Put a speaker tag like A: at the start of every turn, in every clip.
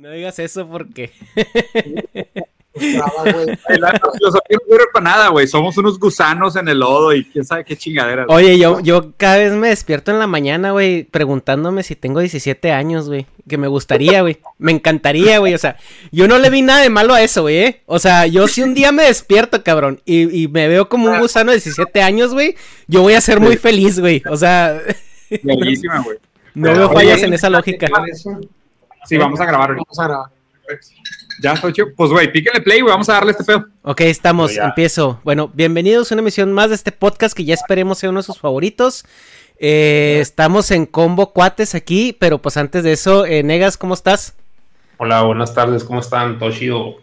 A: No digas eso porque.
B: La filosofía no sirve para nada, güey. Somos unos gusanos en el lodo y quién sabe qué chingadera.
A: Oye, yo, yo cada vez me despierto en la mañana, güey, preguntándome si tengo 17 años, güey. Que me gustaría, güey. Me encantaría, güey. O sea, yo no le vi nada de malo a eso, güey. ¿eh? O sea, yo si un día me despierto, cabrón, y, y me veo como un gusano de 17 años, güey, yo voy a ser muy feliz, güey. O sea.
B: Bellísima, güey.
A: No veo fallas en esa lógica.
B: Sí, vamos a grabar ahorita.
C: Vamos a grabar.
B: Ya, estoy chido. Pues, güey, píquenle play, güey. Vamos a darle este pedo.
A: Ok, estamos, empiezo. Bueno, bienvenidos a una emisión más de este podcast que ya esperemos sea uno de sus favoritos. Eh, estamos en combo cuates aquí, pero pues antes de eso, eh, Negas, ¿cómo estás?
C: Hola, buenas tardes, ¿cómo están? Todo chido.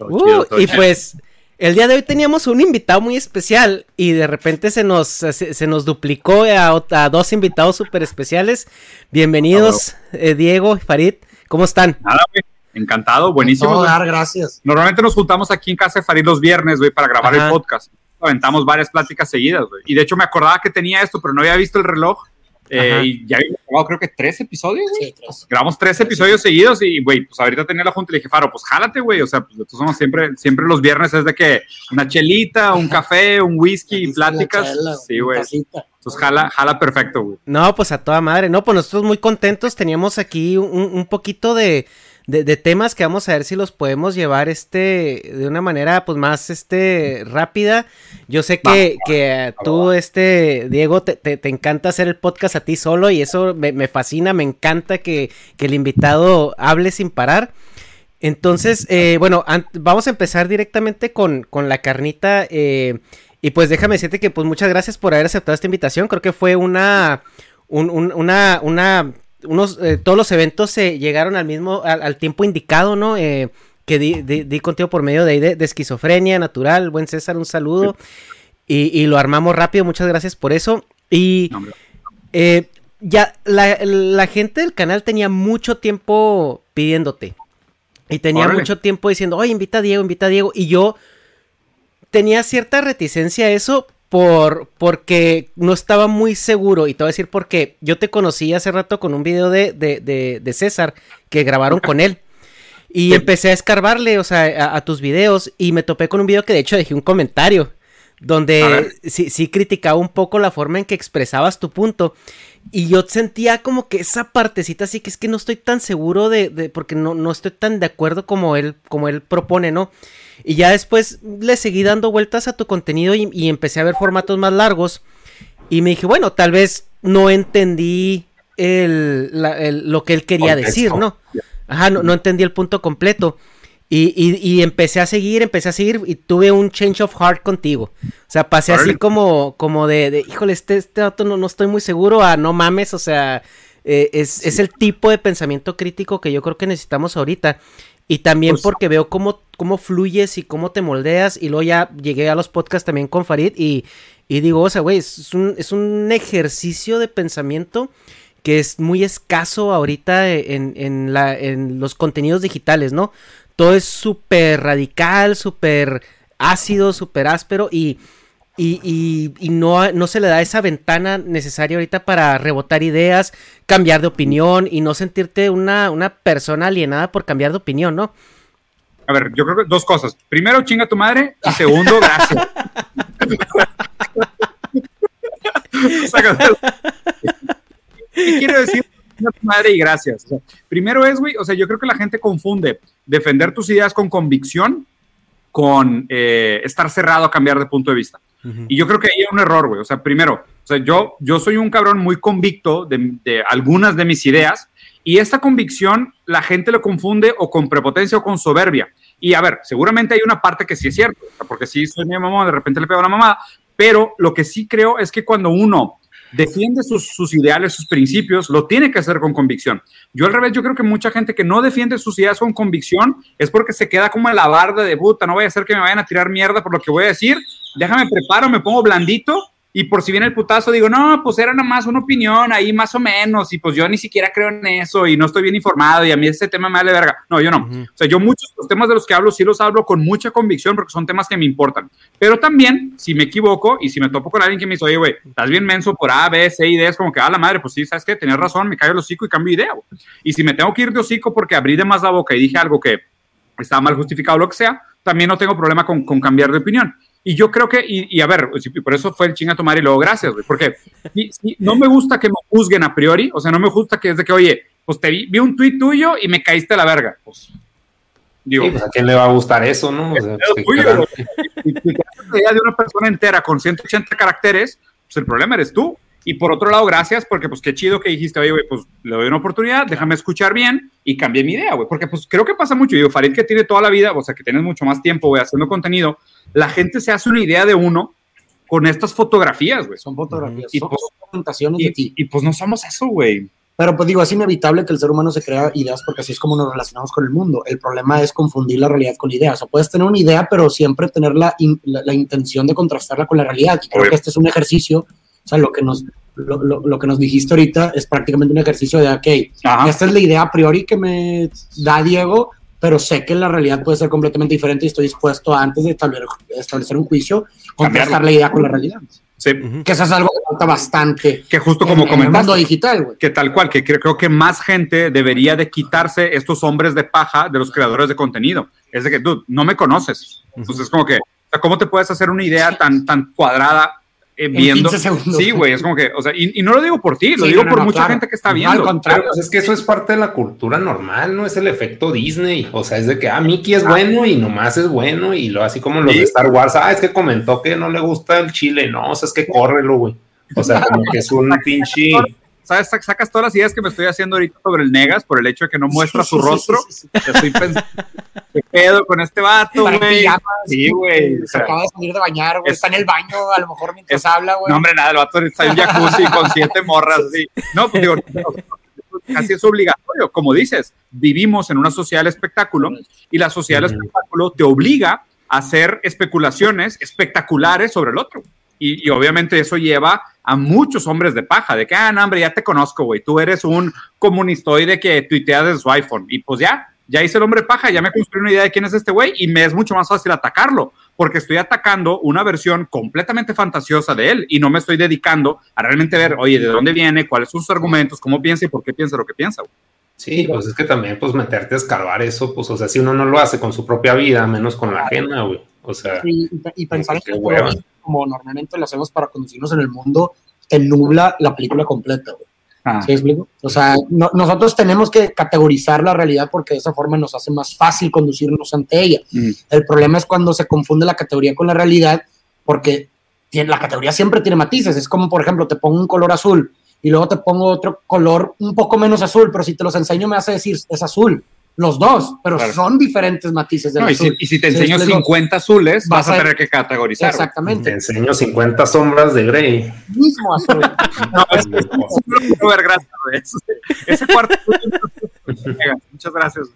A: Uh, y pues el día de hoy teníamos un invitado muy especial y de repente se nos, se, se nos duplicó a, dos invitados súper especiales. Bienvenidos, eh, Diego y Farid, ¿cómo están?
B: Nada, güey. Encantado, buenísimo.
C: Dar, gracias.
B: Normalmente nos juntamos aquí en casa de Farid los viernes, güey, para grabar
A: Ajá.
B: el podcast. Aventamos varias pláticas seguidas, güey. Y de hecho me acordaba que tenía esto, pero no había visto el reloj. Eh, y ya habíamos grabado creo que tres episodios, güey.
C: Sí, tres.
B: Grabamos tres episodios seguidos y, güey, pues ahorita tenía la junta y le dije, Faro, pues jálate, güey. O sea, pues nosotros somos siempre, siempre los viernes es de que una chelita, un café, un whisky y pláticas.
C: chela,
B: sí, güey. Entonces jala, jala perfecto, güey.
A: No, pues a toda madre. No, pues nosotros muy contentos. Teníamos aquí un, un poquito de, de, de temas que vamos a ver si los podemos llevar este de una manera pues más este rápida. Yo sé que, que tú, este, Diego, te, te- te encanta hacer el podcast a ti solo y eso me, me fascina, me encanta que, que el invitado hable sin parar. Entonces, eh, bueno, vamos a empezar directamente con, con la carnita. eh, y pues déjame decirte que pues muchas gracias por haber aceptado esta invitación. Creo que fue una, un- un- una, una, unos, eh, todos los eventos se llegaron al mismo, al, al tiempo indicado, ¿no? Eh, que di, di- di contigo por medio de, ahí de, de esquizofrenia natural. Buen César, un saludo. Y, y lo armamos rápido, muchas gracias por eso. Y
B: No,
A: eh, ya la, la gente del canal tenía mucho tiempo pidiéndote. Y tenía
B: Órale.
A: mucho tiempo diciendo, oye, invita a Diego, invita a Diego. Y yo tenía cierta reticencia a eso por, porque no estaba muy seguro. Y te voy a decir porque yo te conocí hace rato con un video de, de, de, de César que grabaron con él. Y empecé a escarbarle, o sea, a, a tus videos. Y me topé con un video que de hecho dejé un comentario. Donde sí, sí criticaba un poco la forma en que expresabas tu punto. Y yo sentía como que esa partecita así que es que no estoy tan seguro de, de- porque no, no estoy tan de acuerdo como él, como él propone, ¿no? Y ya después le seguí dando vueltas a tu contenido y, y empecé a ver formatos más largos. Y me dije, bueno, tal vez no entendí el, la- el- lo que él quería
B: Contexto.
A: decir, ¿no? Ajá, no, no entendí el punto completo. Y, y- y empecé a seguir, empecé a seguir y tuve un change of heart contigo. O sea, pasé así como, como de, de, híjole, este, este dato no, no estoy muy seguro a no mames, o sea, eh, es, es el tipo de pensamiento crítico que yo creo que necesitamos ahorita. Y también
B: Pues-
A: porque veo cómo, cómo fluyes y cómo te moldeas. Y luego ya llegué a los podcasts también con Farid y, y digo, o sea, güey, es un, es un ejercicio de pensamiento que es muy escaso ahorita en, en, la, en los contenidos digitales, ¿no? Todo es súper radical, súper ácido, súper áspero y, y, y, no, no se le da esa ventana necesaria ahorita para rebotar ideas, cambiar de opinión y no sentirte una, una persona alienada por cambiar de opinión, ¿no?
B: A ver, yo creo que dos cosas. Primero, chinga tu madre. Y segundo, gracias. ¿Qué quiero decir? Chinga tu madre y gracias. primero es, güey, o sea, yo creo que la gente confunde defender tus ideas con convicción con eh, estar cerrado a cambiar de punto de vista. Y yo creo que ahí hay un error, güey. O sea, primero, o sea, yo, yo soy un cabrón muy convicto de, de algunas de mis ideas y esta convicción la gente lo confunde o con prepotencia o con soberbia. Y a ver, seguramente hay una parte que sí es cierto, porque si soy mi mamá, de repente le pego a la mamá, pero lo que sí creo es que cuando uno defiende sus, sus, ideales, sus principios, lo tiene que hacer con convicción. Yo al revés, yo creo que mucha gente que no defiende sus ideas con convicción es porque se queda como en la barda de puta, no voy a hacer que me vayan a tirar mierda por lo que voy a decir, déjame preparo, me pongo blandito y por si viene el putazo, digo, no, pues era nada más una opinión ahí más o menos, y pues yo ni siquiera creo en eso, y no estoy bien informado, y a mí ese tema me vale verga. No, yo no. O sea, yo muchos los temas de los que hablo, sí los hablo con mucha convicción, porque son temas que me importan. Pero también, si me equivoco, y si me topo con alguien que me dice, oye, güey, estás bien menso por A, B, C y D, es como que, a la madre, pues sí, ¿sabes qué? Tenías razón, me caigo el hocico y cambio de idea. Y si me tengo que ir de hocico porque abrí de más la boca y dije algo que estaba mal justificado, lo que sea, también no tengo problema con, con cambiar de opinión. Y yo creo que, y, a ver, por eso fue el chinga tomar y luego gracias, güey, porque no me gusta que me juzguen a priori, o sea, no me gusta que desde que, oye, pues te vi, vi un tuit tuyo y me caíste a la verga. Pues,
C: digo, pues a quién le va a gustar eso, ¿no? O sea, pues, tuyo,
B: de una persona entera con 180 caracteres, pues el problema eres tú. Y por otro lado, gracias, porque pues qué chido que dijiste, oye, güey, pues le doy una oportunidad, déjame escuchar bien y cambié mi idea, güey, porque pues creo que pasa mucho. Digo, Farid que tiene toda la vida, o sea, que tienes mucho más tiempo, güey, haciendo contenido, la gente se hace una idea de uno con estas fotografías, güey.
D: Son fotografías,
B: y,
D: son
B: pues,
D: presentaciones
B: y,
D: de ti.
B: Y, pues no somos eso, güey.
D: Pero pues digo, es inevitable que el ser humano se crea ideas porque así es como nos relacionamos con el mundo. El problema es confundir la realidad con ideas. O sea, puedes tener una idea, pero siempre tener la, la, la intención de contrastarla con la realidad. Y creo
B: Obvio.
D: que este es un ejercicio, o sea, lo que nos, lo, lo, lo, que nos dijiste ahorita es prácticamente un ejercicio de, ok,
B: Ajá.
D: esta es la idea a priori que me da Diego, pero sé que la realidad puede ser completamente diferente y estoy dispuesto a, antes de establecer, establecer un juicio, contrastar la idea con la realidad.
B: Sí.
D: Que eso es algo que falta bastante.
B: Que justo como
D: en, en el mundo
B: comentaste.
D: digital, güey.
B: Que tal cual, que creo, creo que más gente debería de quitarse estos hombres de paja de los creadores de contenido. Es de que, dude, no me conoces. Entonces es como que, ¿cómo te puedes hacer una idea tan, tan cuadrada eh, viendo?
D: 15 segundos.
B: Sí, güey, es como que, o sea, y, y no lo digo por ti, lo
D: Sí,
B: digo
D: no,
B: por
D: no,
B: mucha
D: claro.
B: gente que está
D: No,
B: viendo.
D: al contrario.
C: Pero pues es que eso es parte de la cultura normal, ¿no? Es el efecto Disney. O sea, es de que, ah, Mickey es bueno y nomás es bueno. Y lo así como los
B: Sí.
C: de Star Wars, ah, es que comentó que no le gusta el chile. No, o sea, es que córrelo, güey. O sea, como que es un pinche.
B: ¿Sabes? Sac- Sacas todas las ideas que me estoy haciendo ahorita sobre el Negas por el hecho de que no muestra su rostro. Estoy pensando, ¿qué pedo con este vato, güey? Sí, güey.
D: Se acaba de salir de bañar, güey.
B: es-
D: Está en el baño, a lo mejor mientras
B: es-
D: habla, güey.
B: No, hombre, nada, el vato está en jacuzzi con siete morras, así. No, pues digo, casi es obligatorio. Como dices, vivimos en una sociedad del espectáculo y la sociedad del espectáculo te obliga a hacer especulaciones espectaculares sobre el otro. Y, y obviamente eso lleva a muchos hombres de paja, de que, ah, no, hombre, ya te conozco, güey, tú eres un comunistoide que tuitea desde su iPhone. Y pues ya, ya hice el hombre paja, ya me construí una idea de quién es este güey y me es mucho más fácil atacarlo, porque estoy atacando una versión completamente fantasiosa de él y no me estoy dedicando a realmente ver, oye, de dónde viene, cuáles son sus argumentos, cómo piensa y por qué piensa lo que piensa. güey.
C: Sí, pues es que también, pues meterte a escarbar eso, pues, o sea, si uno no lo hace con su propia vida, menos con la ajena, güey. O sea,
D: Y, y pensar en
C: Qué
D: que
C: hueva.
D: Como normalmente lo hacemos para conducirnos en el mundo, te nubla la película completa, güey.
B: Ah.
D: ¿Sí me explico? O sea, no- nosotros tenemos que categorizar la realidad porque de esa forma nos hace más fácil conducirnos ante ella.
B: Mm.
D: El problema es cuando se confunde la categoría con la realidad porque tiene, la categoría siempre tiene matices. Es como, por ejemplo, te pongo un color azul y luego te pongo otro color un poco menos azul, pero si te los enseño me hace decir es azul. Los dos, pero
B: Claro.
D: son diferentes matices del
B: No, y, si,
D: azul.
B: y si te
D: ¿Sí me
B: enseño
D: explico?
B: 50 azules, vas,
D: Vas
B: a
D: a-
B: tener que categorizar. güey.
C: te
D: Exactamente.
C: enseño 50 sombras de Grey.
D: Mismo azul.
B: No, es gracias, güey. Ese- Ese cuarto. Muchas gracias.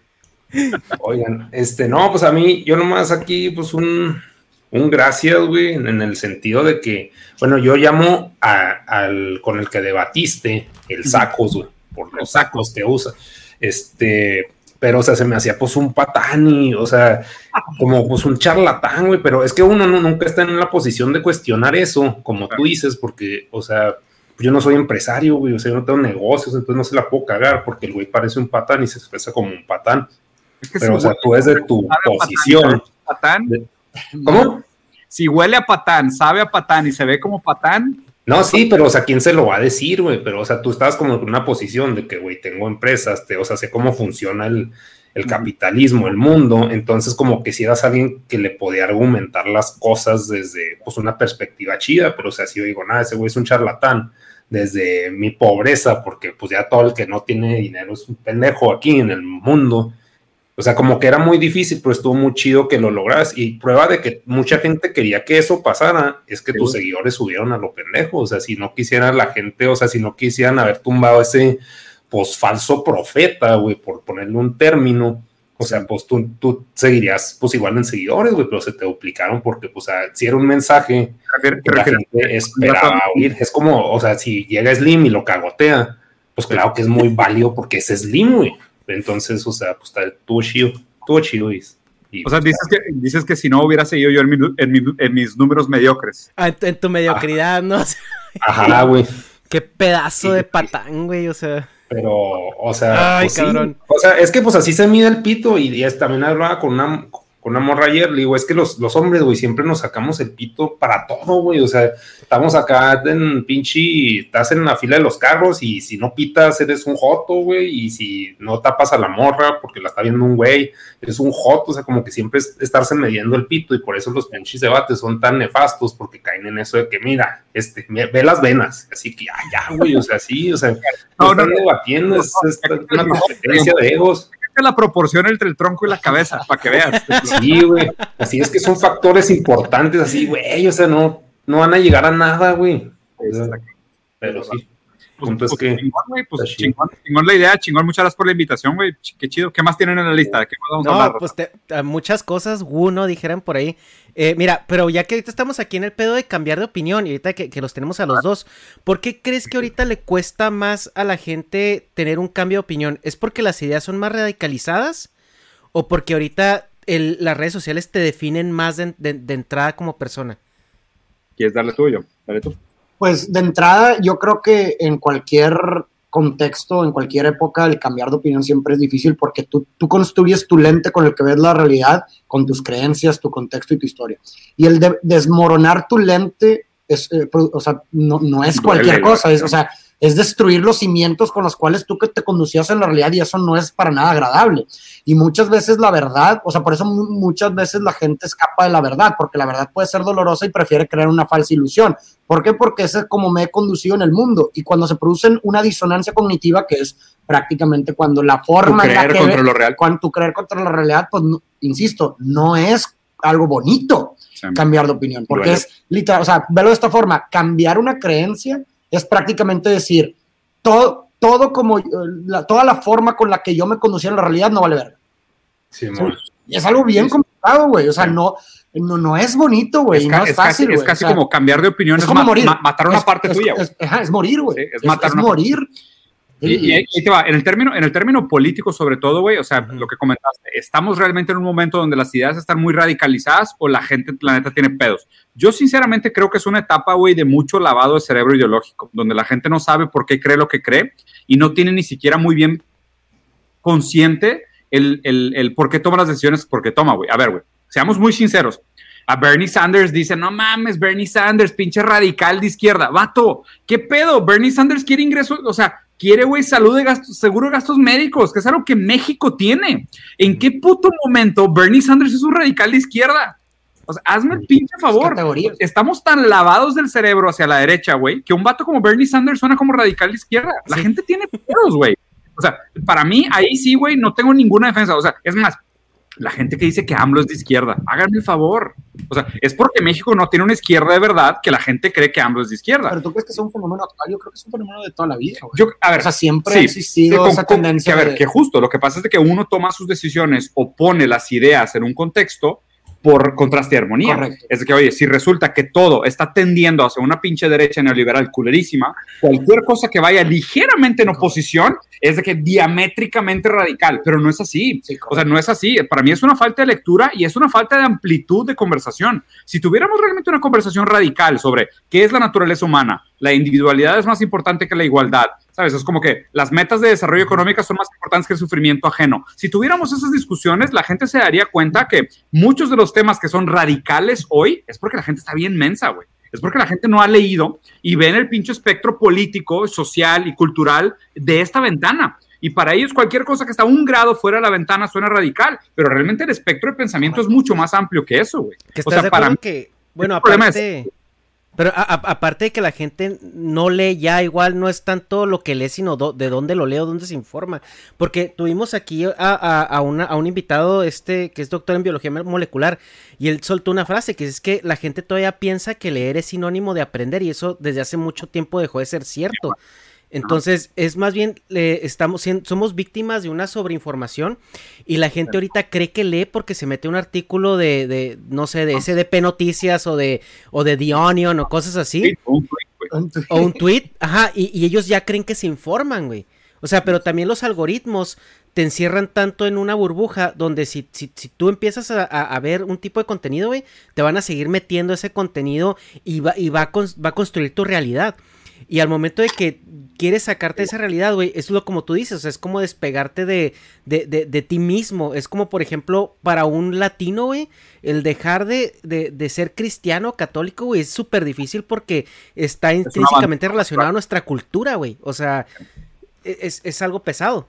B: güey.
C: Oigan, este, no, pues a mí, yo nomás aquí, pues un, un gracias, güey, en, el sentido de que, bueno, yo llamo al con el que debatiste, el sacos, güey, por los sacos que usa. Este, pero, o sea, se me hacía pues un patán y, o sea, como pues un charlatán, güey, pero es que uno nunca está en la posición de cuestionar eso, como tú dices, porque, o sea, yo no soy empresario, güey, o sea, yo no tengo negocios, entonces no se la puedo cagar porque el güey parece un patán y se expresa como un patán. pero, o sea, tú es de tu posición.
B: Patán, ¿Cómo? Si huele a patán, sabe a patán y se ve como patán,
C: no, sí, pero o sea, ¿quién se lo va a decir, güey? Pero o sea, tú estabas como en una posición de que, güey, tengo empresas, te, o sea, sé cómo funciona el, el capitalismo, el mundo, entonces como que si eras alguien que le podía argumentar las cosas desde pues una perspectiva chida, pero o sea, si yo digo, nada, ese güey es un charlatán desde mi pobreza, porque pues ya todo el que no tiene dinero es un pendejo aquí en el mundo, o sea, como que era muy difícil, pero estuvo muy chido que lo logras. Y prueba de que mucha gente quería que eso pasara es que tus seguidores subieron a lo pendejo. O sea, si no quisiera la gente, o sea, si no quisieran haber tumbado ese pues falso profeta, güey, por ponerle un término, o sea, pues tú, tú seguirías pues igual en seguidores, güey, pero se te duplicaron porque, pues, o sea, si era un mensaje que la gente esperaba oír, es como, o sea, si llega Slim y lo cagotea, pues claro que es muy válido porque es Slim, güey. Entonces, o sea, pues estuvo chido, estuvo chido. Y,
B: o sea, dices que, dices que si no hubiera seguido yo en, mis números mediocres.
A: Ah, en, tu mediocridad, ¿no?
C: Ajá, güey.
A: Qué pedazo de patán, güey, o sea.
C: Pero, o sea, Ay, pues cabrón. O sea, es que pues así se mide el pito y, y también hablaba con una, con una morra ayer, le digo, es que los, los hombres, güey, siempre nos sacamos el pito para todo, güey, o sea, estamos acá en pinche, estás en la fila de los carros y si no pitas eres un joto, güey, y si no tapas a la morra porque la está viendo un güey, eres un joto, o sea, como que siempre es estarse midiendo el pito y por eso los pinches debates son tan nefastos porque caen en eso de que, mira, este, ve las venas, así que, ya, ya, güey, o sea, sí, o sea, no, están debatiendo, es, es una competencia de egos
B: la proporción entre el tronco y la cabeza, para que veas.
C: Sí, güey. Así es que son factores importantes, así, güey. O sea, no, no van a llegar a nada, güey. Pero sí.
B: Pues, pues, que, chingón, güey, pues chingón, chingón, la idea, chingón, muchas gracias por la invitación, güey, qué chido, ¿qué más tienen en la lista? ¿Qué más
A: vamos no, a hablar? pues te, muchas cosas, uno, dijeran por ahí, eh, mira, pero ya que ahorita estamos aquí en el pedo de cambiar de opinión y ahorita que, que, los tenemos a los dos, ¿por qué crees que ahorita le cuesta más a la gente tener un cambio de opinión? ¿Es porque las ideas son más radicalizadas o porque ahorita el, las redes sociales te definen más de, de entrada como persona?
B: ¿Quieres darle tuyo? Dale tú.
D: Pues de entrada, yo creo que en cualquier contexto, en cualquier época, el cambiar de opinión siempre es difícil porque tú, tú construyes tu lente con el que ves la realidad, con tus creencias, tu contexto y tu historia. Y el de desmoronar tu lente es, eh, o sea, no, no es cualquier cosa, es, o sea, es destruir los cimientos con los cuales tú que te conducías en la realidad y eso no es para nada agradable. Y muchas veces la verdad, o sea, por eso muchas veces la gente escapa de la verdad, porque la verdad puede ser dolorosa y prefiere crear una falsa ilusión. ¿Por qué? Porque ese es como me he conducido en el mundo. Y cuando se produce una disonancia cognitiva, que es prácticamente cuando la forma...
B: creer contra lo real.
D: Cuando tú creer contra la realidad, pues, insisto, no es algo bonito cambiar de opinión, porque es literal, o sea, velo de esta forma, cambiar una creencia es prácticamente decir, todo, todo como, eh, toda la forma con la que yo me conducía en la realidad no vale verga.
C: Sí,
D: es algo bien complicado, güey. O sea, no, no, no es bonito, güey. Es, no es, fácil,
B: casi, es casi como cambiar de opinión.
D: Es, como morir.
B: matar una parte tuya.
D: Es, morir, güey.
B: es, matar morir. Y, ahí te va, en el término, en el término político sobre todo, güey, o sea, lo que comentaste, ¿estamos realmente en un momento donde las ideas están muy radicalizadas o la gente, la neta, tiene pedos? Yo sinceramente creo que es una etapa, güey, de mucho lavado de cerebro ideológico, donde la gente no sabe por qué cree lo que cree y no tiene ni siquiera muy bien consciente el, el, el por qué toma las decisiones, por qué toma, güey. A ver, güey, seamos muy sinceros. A Bernie Sanders dice, no mames, Bernie Sanders, pinche radical de izquierda. Vato, ¿qué pedo? Bernie Sanders quiere ingresos, o sea, quiere, güey, salud de gastos, seguro de gastos médicos, que es algo que México tiene. ¿En qué puto momento Bernie Sanders es un radical de izquierda? O sea, hazme el pinche favor. Estamos tan lavados del cerebro hacia la derecha, güey, que un vato como Bernie Sanders suena como radical de izquierda. La gente tiene pedos, güey. O sea, para mí, ahí sí, güey, no tengo ninguna defensa. O sea, es más, la gente que dice que AMLO es de izquierda, háganme el favor. O sea, es porque México no tiene una izquierda de verdad que la gente cree que AMLO es de izquierda.
D: Pero tú crees que es un fenómeno actual, yo creo que es un fenómeno de toda la vida.
B: Yo, a ver,
D: o sea, siempre ha existido esa tendencia.
B: Que, a ver, que justo, lo que pasa es que uno toma sus decisiones o pone las ideas en un contexto por contraste y armonía.
D: Correcto.
B: Es que, oye, si resulta que todo está tendiendo hacia una pinche derecha neoliberal culerísima, cualquier cosa que vaya ligeramente en oposición es de que diamétricamente radical, pero no es así.
D: Sí,
B: O sea, no es así. Para mí es una falta de lectura y es una falta de amplitud de conversación. Si tuviéramos realmente una conversación radical sobre qué es la naturaleza humana, la individualidad es más importante que la igualdad, ¿sabes? Es como que las metas de desarrollo económico son más importantes que el sufrimiento ajeno. Si tuviéramos esas discusiones, la gente se daría cuenta que muchos de los temas que son radicales hoy es porque la gente está bien mensa, güey. Es porque la gente no ha leído y ven el pinche espectro político, social y cultural de esta ventana. Y para ellos cualquier cosa que está un grado fuera de la ventana suena radical, pero realmente el espectro de pensamiento es mucho más amplio que eso, güey. O sea,
A: de
B: para mí,
A: que, bueno,
B: el problema
A: aparte, pero a- aparte de que la gente no lee ya, igual no es tanto lo que lee, sino de dónde lo lee o dónde se informa. Porque tuvimos aquí a, a un invitado, este, que es doctor en biología molecular, y él soltó una frase que es que la gente todavía piensa que leer es sinónimo de aprender, y eso desde hace mucho tiempo dejó de ser cierto. Entonces, es más bien, eh, estamos somos víctimas de una sobreinformación y la gente ahorita cree que lee porque se mete un artículo de, de no sé, de SDP Noticias o de, o de The Onion o cosas así,
B: sí, un tweet, güey.
A: o un tweet, ajá, y, y ellos ya creen que se informan, güey. O sea, pero también los algoritmos te encierran tanto en una burbuja donde si, si, si tú empiezas a, a- a ver un tipo de contenido, güey, te van a seguir metiendo ese contenido y va, y va, a, cons- va a construir tu realidad. Y al momento de que quieres sacarte de esa realidad, güey, es lo como tú dices, o sea, es como despegarte de, de, de, de ti mismo. Es como, por ejemplo, para un latino, güey, el dejar de, de, de ser cristiano, católico, güey, es súper difícil porque está intrínsecamente relacionado a nuestra cultura, güey. O sea, e, es, es algo pesado.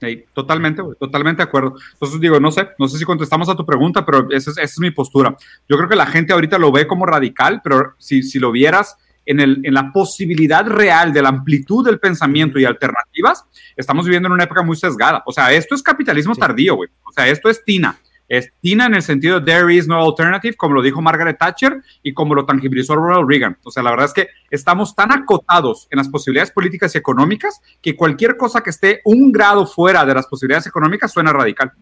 B: Sí, totalmente, güey, totalmente de acuerdo. Entonces digo, no sé, no sé si contestamos a tu pregunta, pero esa es, esa es mi postura. Yo creo que la gente ahorita lo ve como radical, pero si, si lo vieras en, el, en la posibilidad real de la amplitud del pensamiento y alternativas, estamos viviendo en una época muy sesgada. O sea, esto es capitalismo
A: Sí.
B: tardío, güey. O sea, esto es Tina. Es Tina en el sentido de there is no alternative, como lo dijo Margaret Thatcher y como lo tangibilizó Ronald Reagan. O sea, la verdad es que estamos tan acotados en las posibilidades políticas y económicas que cualquier cosa que esté un grado fuera de las posibilidades económicas suena radical.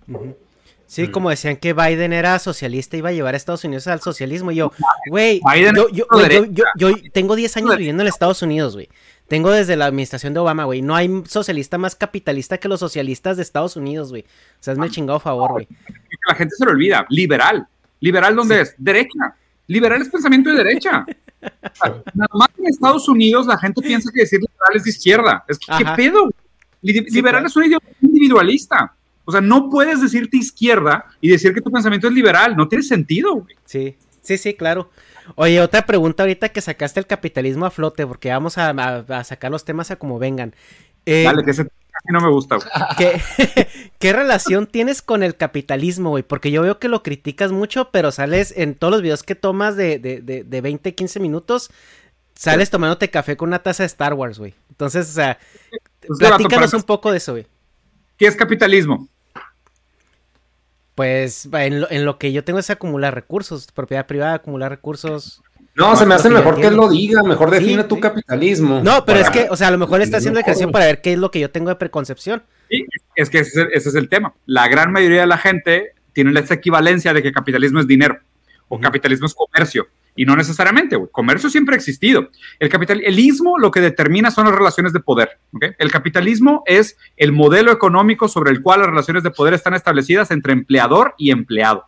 A: Sí, como decían que Biden era socialista, iba a llevar a Estados Unidos al socialismo. Y yo, güey, yo, yo, yo, yo- yo tengo 10 años viviendo en Estados Unidos, güey. Tengo desde la administración de Obama, güey. No hay socialista más capitalista que los socialistas de Estados Unidos, güey. O sea, hazme el chingado favor, güey.
B: que la gente se lo olvida. Liberal. ¿Liberal dónde es? Derecha. Liberal es pensamiento de derecha. O sea, Nada más en Estados Unidos la gente piensa que decir liberal es de izquierda. Es que, ¿qué pedo? Li- liberal
A: claro.
B: es un ideología individualista. O sea, no puedes decirte izquierda y decir que tu pensamiento es liberal. No tiene sentido, güey.
A: Sí, sí, sí, claro. Oye, otra pregunta ahorita que sacaste el capitalismo a flote, porque vamos a, a- a sacar los temas a como vengan. Eh,
B: Dale, que ese casi no me gusta, güey.
A: ¿Qué, ¿Qué relación tienes con el capitalismo, güey? Porque yo veo que lo criticas mucho, pero sales en todos los videos que tomas de, de, de, de 20, 15 minutos, sales tomándote café con una taza de Star Wars, güey. Entonces, o sea,
B: Pues,
A: platícanos un poco de eso, güey.
B: ¿Qué es capitalismo?
A: Pues en lo, en lo que yo tengo es acumular recursos, propiedad privada, acumular recursos.
C: No, se me hace mejor que él lo diga, mejor define
A: Sí,
C: tu
A: sí.
C: capitalismo.
A: No, pero es que, o sea, a lo mejor está haciendo ejercicio
C: No.
A: para ver qué es lo que yo tengo de preconcepción.
B: Sí, es que ese es, el, ese es el tema. La gran mayoría de la gente tiene esa equivalencia de que capitalismo es dinero o capitalismo es comercio. Y no necesariamente, güey. Comercio siempre ha existido. El capitalismo lo que determina son las relaciones de poder. ¿ok? El capitalismo es el modelo económico sobre el cual las relaciones de poder están establecidas entre empleador y empleado.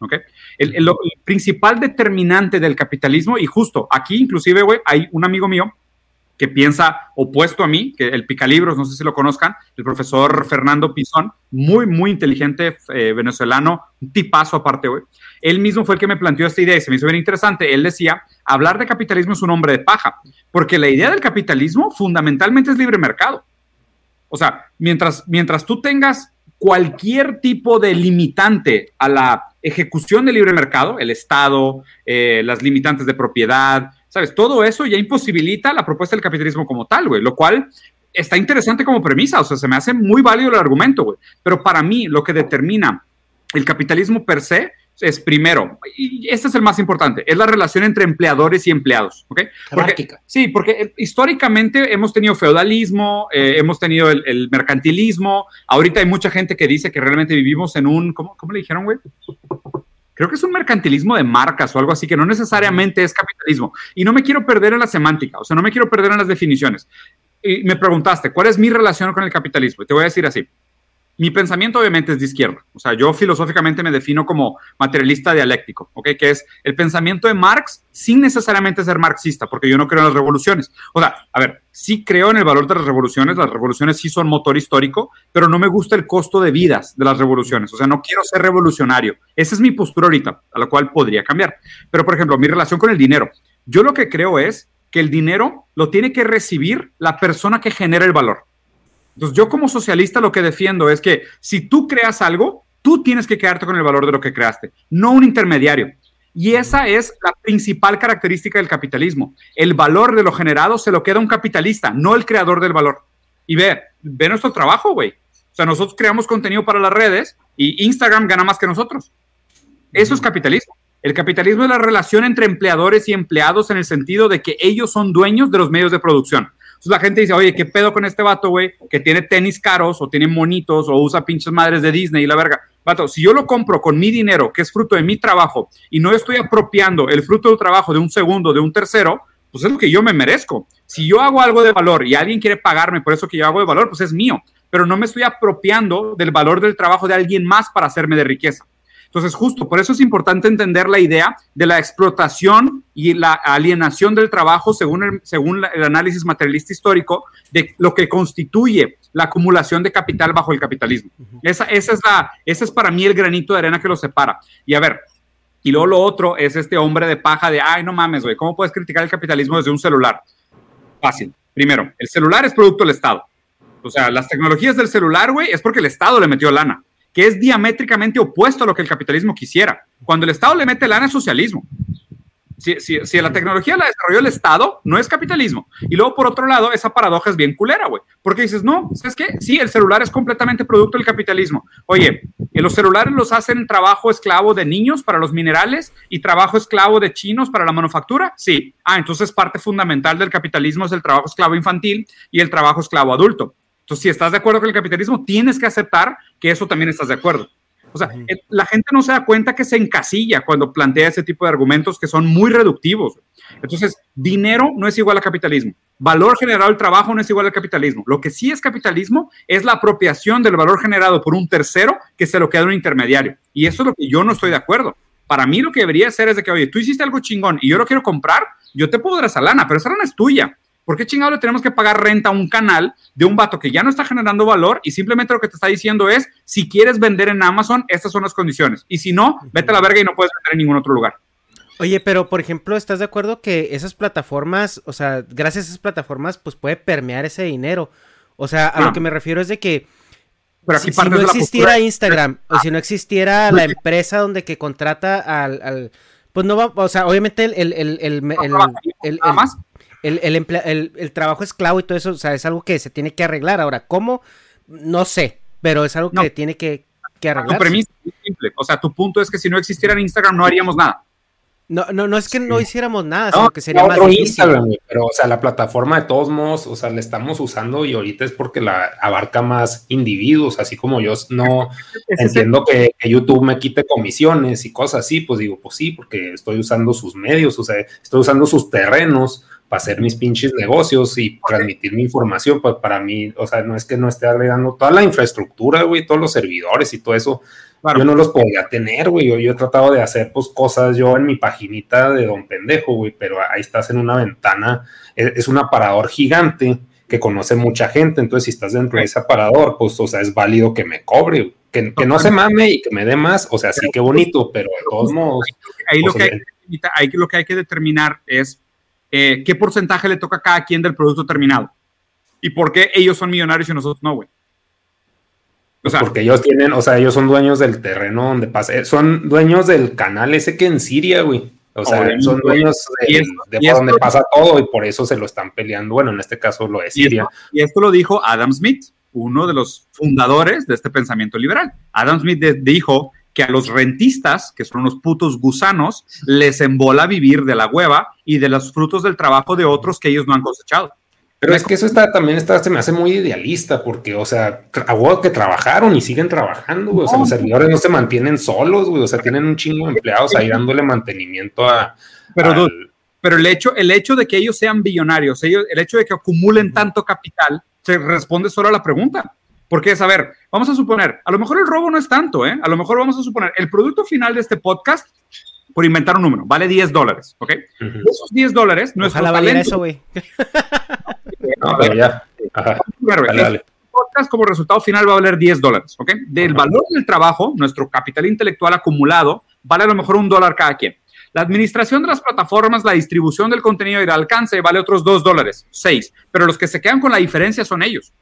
B: ¿ok? El, el- el principal determinante del capitalismo, y justo aquí inclusive, güey, hay un amigo mío que piensa opuesto a mí, que el picalibros, no sé si lo conozcan, el profesor Fernando Pizón, muy, muy inteligente eh, venezolano, un tipazo aparte, güey. Él mismo fue el que me planteó esta idea y se me hizo bien interesante. Él decía, hablar de capitalismo es un hombre de paja, porque la idea del capitalismo fundamentalmente es libre mercado. O sea, mientras, mientras tú tengas cualquier tipo de limitante a la ejecución del libre mercado, el Estado, eh, las limitantes de propiedad, ¿sabes? Todo eso ya imposibilita la propuesta del capitalismo como tal, güey, lo cual está interesante como premisa, o sea, se me hace muy válido el argumento, güey. Pero para mí, lo que determina el capitalismo per se es primero, y este es el más importante, es la relación entre empleadores y empleados, ¿ok? Porque, sí, porque eh, históricamente hemos tenido feudalismo, eh, hemos tenido el, el mercantilismo, ahorita hay mucha gente que dice que realmente vivimos en un, ¿cómo, cómo le dijeron, güey? Creo que es un mercantilismo de marcas o algo así, que no necesariamente es capitalismo. Y no me quiero perder en la semántica, o sea, no me quiero perder en las definiciones. Y me preguntaste, ¿cuál es mi relación con el capitalismo? Y te voy a decir así. Mi pensamiento obviamente es de izquierda. O sea, yo filosóficamente me defino como materialista dialéctico, ¿ok? Que es el pensamiento de Marx sin necesariamente ser marxista, porque yo no creo en las revoluciones. O sea, a ver, sí creo en el valor de las revoluciones, las revoluciones sí son motor histórico, pero no me gusta el costo de vidas de las revoluciones. O sea, no quiero ser revolucionario. Esa es mi postura ahorita, a la cual podría cambiar. Pero, por ejemplo, mi relación con el dinero. Yo lo que creo es que el dinero lo tiene que recibir la persona que genera el valor. Entonces, yo como socialista lo que defiendo es que si tú creas algo, tú tienes que quedarte con el valor de lo que creaste, no un intermediario. Y esa es la principal característica del capitalismo. El valor de lo generado se lo queda un capitalista, no el creador del valor. Y ve, ve nuestro trabajo, güey. O sea, nosotros creamos contenido para las redes y Instagram gana más que nosotros. Eso es capitalismo. El capitalismo es la relación entre empleadores y empleados en el sentido de que ellos son dueños de los medios de producción. Entonces la gente dice, oye, ¿qué pedo con este vato, güey? Que tiene tenis caros o tiene monitos o usa pinches madres de Disney y la verga. Vato, si yo lo compro con mi dinero, que es fruto de mi trabajo, y no estoy apropiando el fruto del trabajo de un segundo, de un tercero, pues es lo que yo me merezco. Si yo hago algo de valor y alguien quiere pagarme por eso que yo hago de valor, pues es mío. Pero no me estoy apropiando del valor del trabajo de alguien más para hacerme de riqueza. Entonces, justo por eso es importante entender la idea de la explotación y la alienación del trabajo según el, según el análisis materialista histórico de lo que constituye la acumulación de capital bajo el capitalismo. esa, esa, es la, ese es para mí el granito de arena que lo separa. Y a ver, y luego lo otro es este hombre de paja de, ay, no mames, güey, ¿cómo puedes criticar el capitalismo desde un celular? Fácil. Primero, el celular es producto del Estado. O sea, las tecnologías del celular, güey, es porque el Estado le metió lana que es diamétricamente opuesto a lo que el capitalismo quisiera. Cuando el Estado le mete lana es socialismo. Si, si, la tecnología la desarrolló el Estado, no es capitalismo. Y luego, por otro lado, esa paradoja es bien culera, güey. Porque dices, no, ¿sabes qué? Sí, el celular es completamente producto del capitalismo. Oye, los celulares los hacen trabajo esclavo de niños para los minerales y trabajo esclavo de chinos para la manufactura. Sí. Ah, entonces parte fundamental del capitalismo es el trabajo esclavo infantil y el trabajo esclavo adulto. Entonces, si estás de acuerdo con el capitalismo, tienes que aceptar que eso también estás de acuerdo. O sea, eh, la gente no se da cuenta que se encasilla cuando plantea ese tipo de argumentos que son muy reductivos. Entonces, dinero no es igual a capitalismo. Valor generado al trabajo no es igual al capitalismo. Lo que sí es capitalismo es la apropiación del valor generado por un tercero que se lo queda un intermediario. Y eso es lo que yo no estoy de acuerdo. Para mí lo que debería ser es de que, oye, tú hiciste algo chingón y yo lo quiero comprar, yo te puedo dar esa lana, pero esa lana es tuya. ¿Por qué chingado le tenemos que pagar renta a un canal de un vato que ya no está generando valor y simplemente lo que te está diciendo es, si quieres vender en Amazon, estas son las condiciones. Y si no, vete a la verga y no puedes vender en ningún otro lugar.
A: Oye, pero por ejemplo, ¿estás de acuerdo que esas plataformas, o sea, gracias a esas plataformas, pues puede permear ese dinero? O sea, a lo que me refiero es de que si, no existiera Instagram o si no existiera la empresa donde que contrata al... pues no va, o sea, obviamente el... el, el, el trabajo esclavo y todo eso, o sea, es algo que se tiene que arreglar. Ahora, ¿cómo? No sé, pero es algo que tiene que, que arreglar.
B: Tu premisa es simple. O sea, tu punto es que si no existiera Instagram no haríamos nada.
A: No, no, no es que no hiciéramos nada, sino que sería más difícil.
C: pero, o sea, la plataforma de todos modos, o sea, la estamos usando y ahorita es porque la abarca más individuos, así como yo no entiendo que, que, YouTube me quite comisiones y cosas así, pues digo, pues sí, porque estoy usando sus medios, o sea, estoy usando sus terrenos para hacer mis pinches negocios y transmitir mi información, pues para mí, o sea, no es que no esté agregando toda la infraestructura, güey, todos los servidores y todo eso, yo no los podía tener, güey, yo, he tratado de hacer, pues, cosas yo en mi paginita de Don Pendejo, güey, pero ahí estás en una ventana, es, es un aparador gigante que conoce mucha gente, entonces si estás dentro de ese aparador, pues, o sea, es válido que me cobre, que, que no se mame y que me dé más, o sea, sí que bonito, pero de todos modos...
B: Ahí, lo, pues, que hay, lo que hay que determinar es eh, qué porcentaje le toca a cada quien del producto terminado. ¿Y por qué ellos son millonarios y nosotros no, güey?
C: O sea, porque ellos tienen, o sea, ellos son dueños del terreno donde pasa, son dueños del canal ese que en Siria, güey. O sea, son dueños de, donde pasa todo y por eso se lo están peleando. Bueno, en este caso lo es Siria.
B: Y esto, lo dijo Adam Smith, uno de los fundadores de este pensamiento liberal. Adam Smith dijo que a los rentistas, que son unos putos gusanos, les embola vivir de la hueva y de los frutos del trabajo de otros que ellos no han cosechado.
C: Pero es que eso está también está, se me hace muy idealista, porque, o sea, a que trabajaron y siguen trabajando, güey. O sea, los servidores no se mantienen solos, güey. O sea, tienen un chingo de empleados ahí dándole mantenimiento a.
B: Pero, pero el hecho, el hecho de que ellos sean billonarios, ellos, el hecho de que acumulen tanto capital, se responde solo a la pregunta. Porque es, a ver, vamos a suponer, a lo mejor el robo no es tanto, ¿eh? A lo mejor vamos a suponer, el producto final de este podcast por inventar un número, vale 10 dólares, ¿ok? Esos 10 dólares, nuestro
A: Ojalá
B: talento...
A: eso, güey.
C: no, pero ya. Ajá.
B: Dale, dale. podcast como resultado final va a valer 10 dólares, ¿ok? Del Ajá. valor del trabajo, nuestro capital intelectual acumulado, vale a lo mejor un dólar cada quien. La administración de las plataformas, la distribución del contenido y el alcance vale otros 2 dólares, 6, pero los que se quedan con la diferencia son ellos.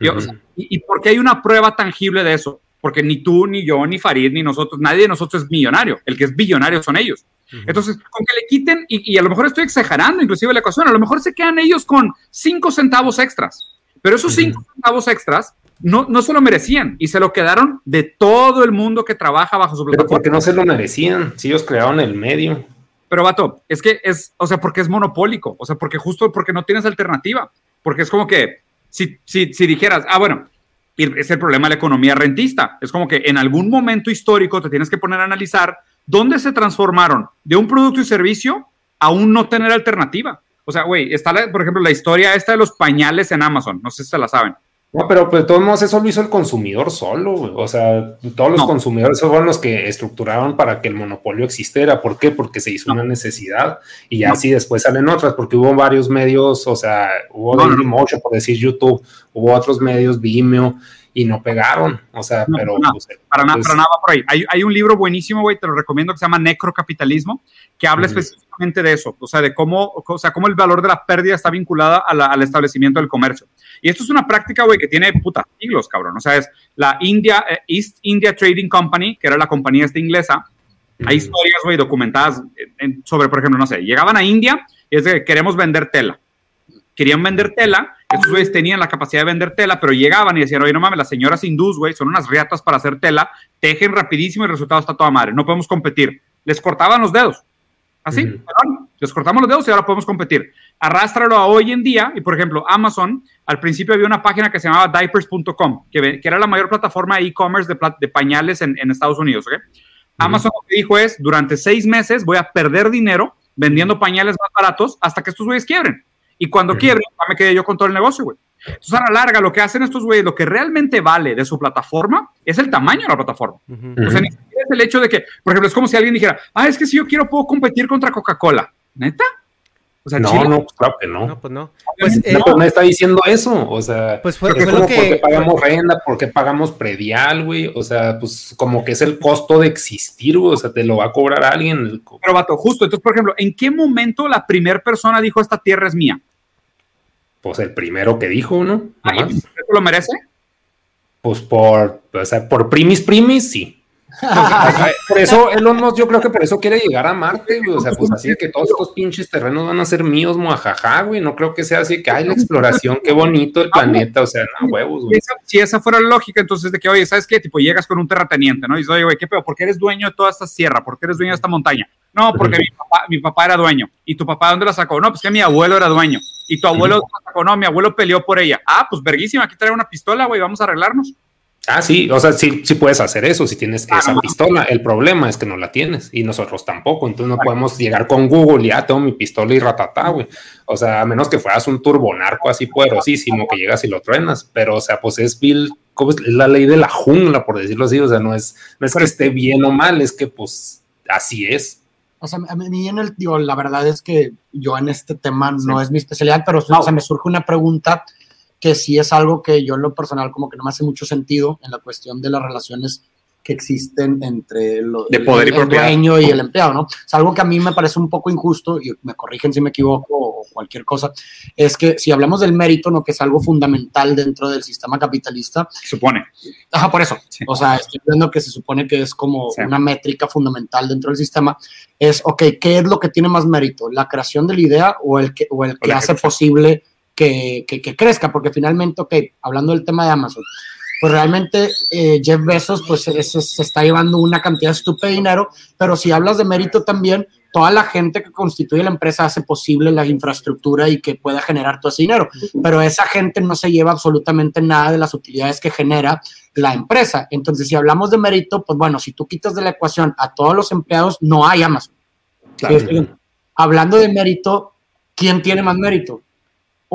B: Uh -huh. o sea, y, ¿Y por qué hay una prueba tangible de eso? porque ni tú, ni yo, ni Farid, ni nosotros, nadie de nosotros es millonario. El que es billonario son ellos. Uh -huh. Entonces, con que le quiten, y, y, a lo mejor estoy exagerando inclusive la ecuación, a lo mejor se quedan ellos con cinco centavos extras, pero esos uh -huh. cinco centavos extras no, no se lo merecían y se lo quedaron de todo el mundo que trabaja bajo su
C: plataforma. Pero porque no se lo merecían, si ellos crearon el medio.
B: Pero vato, es que es, o sea, porque es monopólico, o sea, porque justo porque no tienes alternativa, porque es como que si, si, si dijeras, ah, bueno, es el problema de la economía rentista. Es como que en algún momento histórico te tienes que poner a analizar dónde se transformaron de un producto y servicio a un no tener alternativa. O sea, güey, está, la, por ejemplo, la historia esta de los pañales en Amazon. No sé si se la saben.
C: No, pero pues, de todos modos eso lo hizo el consumidor solo, güey. O sea, todos los no. consumidores fueron los que estructuraron para que el monopolio existiera. ¿Por qué? Porque se hizo no. una necesidad y ya no. así después salen otras, porque hubo varios medios, o sea, hubo Dailymotion, por decir YouTube, hubo otros medios, Vimeo, y no pegaron, o sea, pero...
B: Pues, para, nada, pues, para nada por ahí. Hay, hay un libro buenísimo, güey, te lo recomiendo, que se llama Necrocapitalismo, que habla uh -huh. específicamente de eso, o sea, de cómo, o sea, cómo el valor de la pérdida está vinculada a la, al establecimiento del comercio. Y esto es una práctica, güey, que tiene puta siglos, cabrón. O sea, es la India, eh, East India Trading Company, que era la compañía esta inglesa. Uh -huh. Hay historias, güey, documentadas en, sobre, por ejemplo, no sé, llegaban a India y es de que queremos vender tela. Querían vender tela, estos güeyes tenían la capacidad de vender tela, pero llegaban y decían, oye, no mames, las señoras hindús, güey, son unas riatas para hacer tela, tejen rapidísimo y el resultado está toda madre, no podemos competir. Les cortaban los dedos. Así, uh -huh. les cortamos los dedos y ahora podemos competir. Arrástralo a hoy en día, y por ejemplo, Amazon, al principio había una página que se llamaba diapers.com, que, que, era la mayor plataforma de e-commerce de, de, pañales en, en, Estados Unidos. -huh. Amazon lo que dijo es, durante seis meses voy a perder dinero vendiendo pañales más baratos hasta que estos güeyes quiebren. Y cuando uh -huh. quiebren, ya me quedé yo con todo el negocio, güey. Entonces, a la larga, lo que hacen estos güeyes, lo que realmente vale de su plataforma es el tamaño de la plataforma. Uh -huh. O sea, ni siquiera es el hecho de que, por ejemplo, es como si alguien dijera, ah, es que si yo quiero puedo competir contra Coca-Cola. ¿Neta?
C: O sea, no, Chile, no, claro que no.
A: No, pues no.
C: Pues, eh, no, me está diciendo eso. O sea,
A: pues fue,
C: fue
A: como,
C: lo que. ¿Por qué pagamos renta? ¿Por qué pagamos predial, güey? O sea, pues como que es el costo de existir, güey. O sea, te lo va a cobrar alguien.
B: Pero, vato, justo. Entonces, por ejemplo, ¿en qué momento la primera persona dijo esta tierra es mía?
C: Pues el primero que dijo, ¿no?
B: Ah, ¿Lo merece?
C: Pues por, o sea, por primis primis, sí. por eso Elon Musk, yo creo que por eso quiere llegar a Marte, güey. O sea, pues así que todos estos pinches terrenos van a ser míos, mojajaja, güey. No creo que sea así que hay la exploración, qué bonito el planeta, o sea, no huevos, güey.
B: Si esa fuera la lógica, entonces de que, oye, ¿sabes qué? Tipo, llegas con un terrateniente, ¿no? Y dices, oye, güey, ¿qué pedo? ¿Por qué eres dueño de toda esta sierra? ¿Por qué eres dueño de esta montaña? No, porque mi, papá, mi papá era dueño. ¿Y tu papá dónde la sacó? No, pues que mi abuelo era dueño. ¿Y tu abuelo la sacó? No, mi abuelo peleó por ella. Ah, pues verguísima, aquí trae una pistola, güey, vamos a arreglarnos.
C: Ah, sí, o sea, sí, sí puedes hacer eso si tienes ah, esa no. pistola. El problema es que no la tienes y nosotros tampoco. Entonces no podemos llegar con Google y ya tengo mi pistola y ratatá, güey. O sea, a menos que fueras un turbonarco así poderosísimo que llegas y lo truenas. Pero, o sea, pues es Bill, ¿cómo es? es la ley de la jungla, por decirlo así. O sea, no es, no es que esté bien o mal, es que pues así es.
D: O sea, a mí en el, digo, la verdad es que yo en este tema no es mi especialidad, pero no. o sea, me surge una pregunta que sí es algo que yo en lo personal como que no me hace mucho sentido en la cuestión de las relaciones que existen entre lo,
B: de poder
D: el,
B: y el
D: dueño y el empleado, ¿no? Es algo que a mí me parece un poco injusto, y me corrigen si me equivoco o cualquier cosa, es que si hablamos del mérito, ¿no? Que es algo fundamental dentro del sistema capitalista.
B: Supone.
D: Ajá, por eso. Sí. O sea, estoy viendo que se supone que es como sí. una métrica fundamental dentro del sistema. Es, ok, ¿qué es lo que tiene más mérito? ¿La creación de la idea o el que, o el que hace posible que, que, que, crezca, porque finalmente, ok, hablando del tema de Amazon, pues realmente eh, Jeff Bezos pues se, se, está llevando una cantidad estúpida de dinero, pero si hablas de mérito también, toda la gente que constituye la empresa hace posible la infraestructura y que pueda generar todo ese dinero, pero esa gente no se lleva absolutamente nada de las utilidades que genera la empresa. Entonces, si hablamos de mérito, pues bueno, si tú quitas de la ecuación a todos los empleados, no hay Amazon. Hablando de mérito, ¿quién tiene más mérito?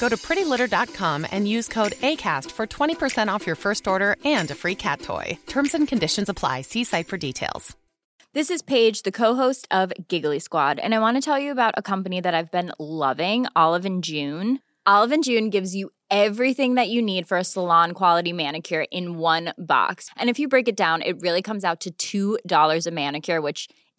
E: Go to prettylitter.com and use code ACAST for 20% off your first order and a free cat toy. Terms and conditions apply. See site for details.
F: This is Paige, the co-host of Giggly Squad, and I want to tell you about a company that I've been loving, Olive and June. Olive and June gives you everything that you need for a salon quality manicure in one box. And if you break it down, it really comes out to $2 a manicure, which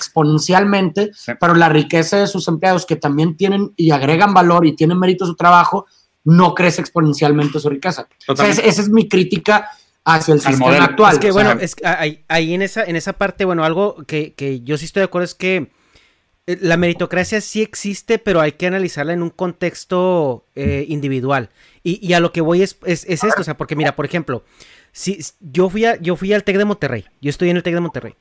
D: Exponencialmente, pero la riqueza de sus empleados que también tienen y agregan valor y tienen mérito a su trabajo, no crece exponencialmente su riqueza. O sea, esa es mi crítica hacia el sistema actual.
A: Es que, bueno, es que ahí, ahí, en, esa, en esa parte, bueno, algo que, que yo sí estoy de acuerdo es que eh, la meritocracia sí existe, pero hay que analizarla en un contexto eh, individual. Y, y, a lo que voy es, es, es, esto, o sea, porque mira, por ejemplo, si yo fui, a, yo fui al TEC de Monterrey, yo estoy en el TEC de Monterrey.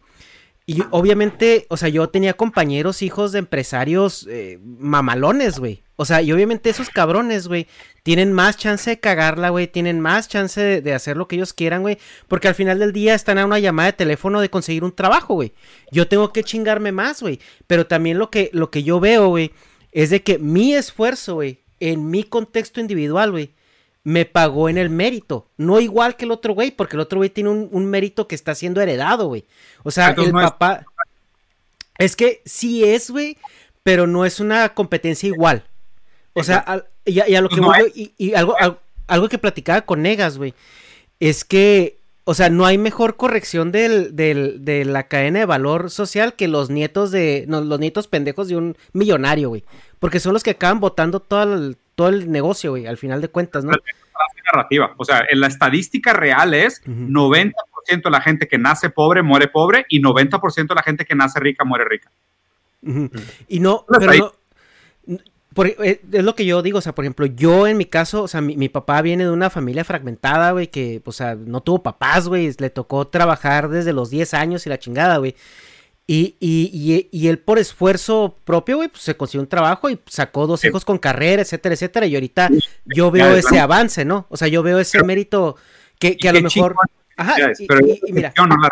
A: Y obviamente, o sea, yo tenía compañeros, hijos de empresarios eh, mamalones, güey. O sea, y obviamente esos cabrones, güey, tienen más chance de cagarla, güey. Tienen más chance de, de, hacer lo que ellos quieran, güey. Porque al final del día están a una llamada de teléfono de conseguir un trabajo, güey. Yo tengo que chingarme más, güey. Pero también lo que, lo que yo veo, güey, es de que mi esfuerzo, güey, en mi contexto individual, güey, me pagó en el mérito. No igual que el otro güey, porque el otro güey tiene un, un mérito que está siendo heredado, güey. O sea, Entonces, el no papá. Es... es... que sí es, güey, pero no es una competencia igual. O sea, y, a, y, a, lo que no voy, y, y, algo, algo, algo que platicaba con Negas, güey, es que, o sea, no hay mejor corrección del, del, de la cadena de valor social que los nietos de, no, los nietos pendejos de un millonario, güey. Porque son los que acaban votando todo el, todo el negocio, güey, al final de cuentas, ¿no?
B: narrativa. O sea, en la estadística real es uh -huh. 90% de la gente que nace pobre muere pobre y 90% de la gente que nace rica muere rica.
A: Uh -huh. Y no, pero no, por, eh, es lo que yo digo, o sea, por ejemplo, yo en mi caso, o sea, mi, mi papá viene de una familia fragmentada, güey, que, o sea, no tuvo papás, güey, le tocó trabajar desde los 10 años y la chingada, güey. Y, y, y, y, él por esfuerzo propio, güey, pues se consiguió un trabajo y sacó dos hijos con carrera, etcétera, etcétera. Y ahorita yo veo ese avance, ¿no? O sea, yo veo ese mérito que, que a lo mejor... Ajá,
B: y, pero y, y mira. No la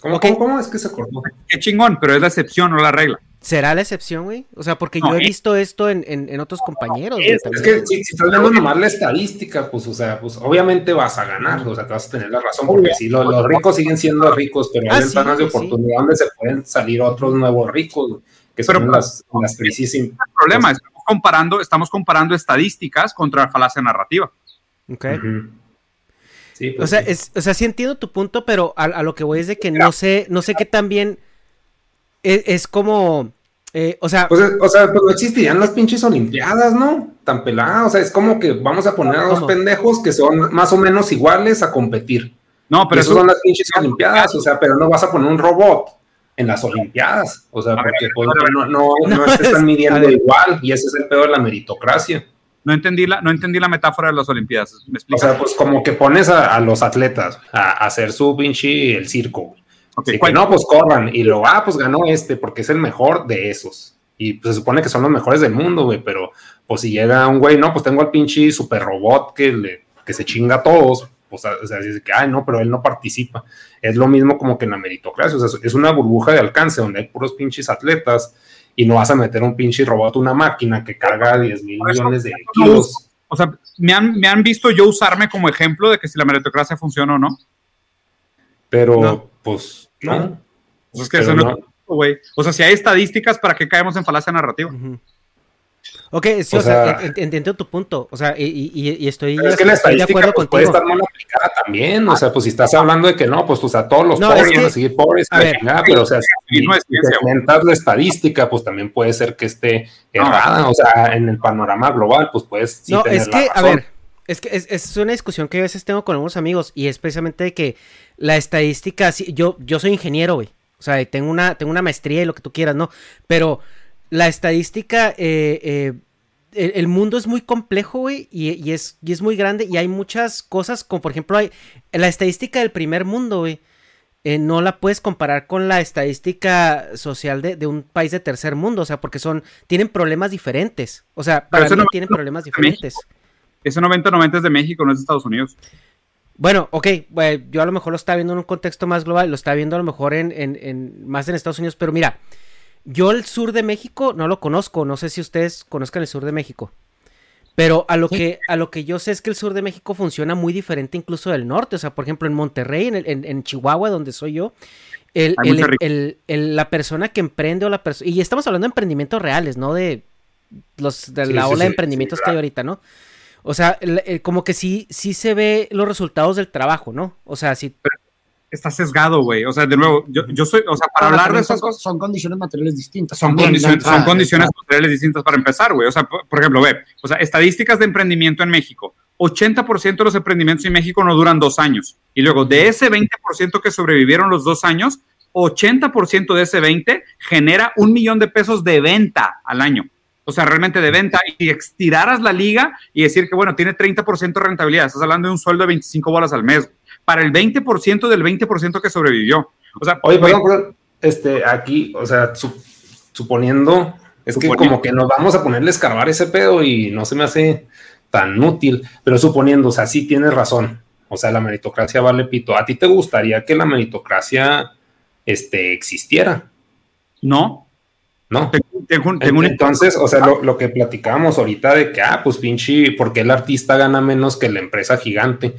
C: ¿Cómo, okay. ¿Cómo, ¿Cómo, es que se acordó?
B: Qué chingón, pero es la excepción, no la regla.
A: ¿Será la excepción, güey? O sea, porque no, yo he visto esto en, en, en otros compañeros.
C: Es, es que si, si, estás viendo nomás la estadística, pues, o sea, pues obviamente vas a ganar, o sea, te vas a tener la razón, porque si lo, los ricos siguen siendo ricos, pero hay ah, ventanas sí, de oportunidad sí. donde se pueden salir otros nuevos ricos, que son pero, las, las crisis.
B: El problema es estamos comparando, estamos comparando estadísticas contra la falacia narrativa.
A: Ok. Uh -huh. Sí, pues, o, sea, sí. Es, o sea, sí entiendo tu punto, pero a, a lo que voy es de que no sé, no sé qué tan bien es, es como. Eh, o sea.
C: Pues, o sea, pues no existirían las pinches Olimpiadas, ¿no? Tan peladas. O sea, es como que vamos a poner a dos pendejos que son más o menos iguales a competir.
B: No, pero
C: eso son las pinches Olimpiadas. O sea, pero no vas a poner un robot en las Olimpiadas. O sea, porque pues, no, no, no, se están midiendo igual. Y ese es el peor de la meritocracia.
B: No entendí la, no entendí la metáfora de las Olimpiadas. ¿Me
C: o sea, pues como que pones a, a los atletas a, a, hacer su pinche el circo. Okay, que no, pues corran. Y luego, ah, pues ganó este, porque es el mejor de esos. Y pues, se supone que son los mejores del mundo, güey. Pero, pues si llega un güey, no, pues tengo al pinche super robot que, le, que se chinga a todos. pues, o sea, dice que, ay, no, pero él no participa. Es lo mismo como que en la meritocracia, o sea, es una burbuja de alcance donde hay puros pinches atletas y no vas a meter un pinche robot, una máquina que carga 10 mil millones de kilos.
B: O sea, me han, me han visto yo usarme como ejemplo de que si la meritocracia funciona o no.
C: Pero, pues, no.
B: Pues es que eso no, güey. O sea, si hay estadísticas, ¿para qué caemos en falacia narrativa?
A: Ok, sí, o, sea, entiendo tu punto, o sea, y, y, estoy,
C: es que la de acuerdo pues, puede estar mal aplicada también, o sea, pues si estás hablando de que no, pues, o sea, todos los pobres van a seguir pobres, pero o sea, si, no es la estadística, pues también puede ser que esté errada, o sea, en el panorama global, pues puedes
A: No, es que, a ver, es que es, es, una discusión que a veces tengo con algunos amigos y es precisamente de que la estadística, yo, yo soy ingeniero, güey, o sea, tengo una, tengo una maestría y lo que tú quieras, ¿no? Pero la estadística, eh, eh, el, mundo es muy complejo, güey, y, es, y es muy grande y hay muchas cosas, como por ejemplo, hay la estadística del primer mundo, güey. Eh, no la puedes comparar con la estadística social de, un país de tercer mundo, o sea, porque son, tienen problemas diferentes, o sea, para mí tienen problemas diferentes.
B: Ese 90-90 es de México, no es de Estados Unidos.
A: Bueno, ok, yo a lo mejor lo estaba viendo en un contexto más global, lo estaba viendo a lo mejor en, en más en Estados Unidos, pero mira, yo el sur de México no lo conozco, no sé si ustedes conozcan el sur de México. Pero a lo, que, a lo que yo sé es que el sur de México funciona muy diferente incluso del norte. O sea, por ejemplo, en Monterrey, en, en, Chihuahua, donde soy yo, el, la persona que emprende o la persona... Y estamos hablando de emprendimientos reales, ¿no? De, los, de la ola de emprendimientos que hay ahorita, ¿no? O sea, como que sí, sí se ve los resultados del trabajo, ¿no? O sea, sí
B: está sesgado, güey. O sea, de nuevo, yo, yo soy, o sea, para hablar de esas
D: cosas. Son condiciones materiales distintas.
B: Son, condiciones, son condiciones materiales distintas para empezar, güey. O sea, por, ejemplo, ve, o sea, estadísticas de emprendimiento en México. 80% de los emprendimientos en México no duran dos años. Y luego, de ese 20% que sobrevivieron los dos años, 80% de ese 20 genera un millón de pesos de venta al año. O sea, realmente de venta. Y estiraras la liga y decir que, bueno, tiene 30% de rentabilidad. Estás hablando de un sueldo de 25 bolas al mes para el 20% del 20% que sobrevivió. O sea,
C: Oye, perdón, este, aquí, o sea, suponiendo, es que como que nos vamos a ponerle a escarbar ese pedo y no se me hace tan útil, pero suponiendo, o sea, sí tienes razón, o sea, la meritocracia vale pito. ¿A ti te gustaría que la meritocracia este, existiera?
B: No.
C: No. Entonces, o sea, lo, lo, que platicábamos ahorita de que, ah, pues pinche, porque el artista gana menos que la empresa gigante?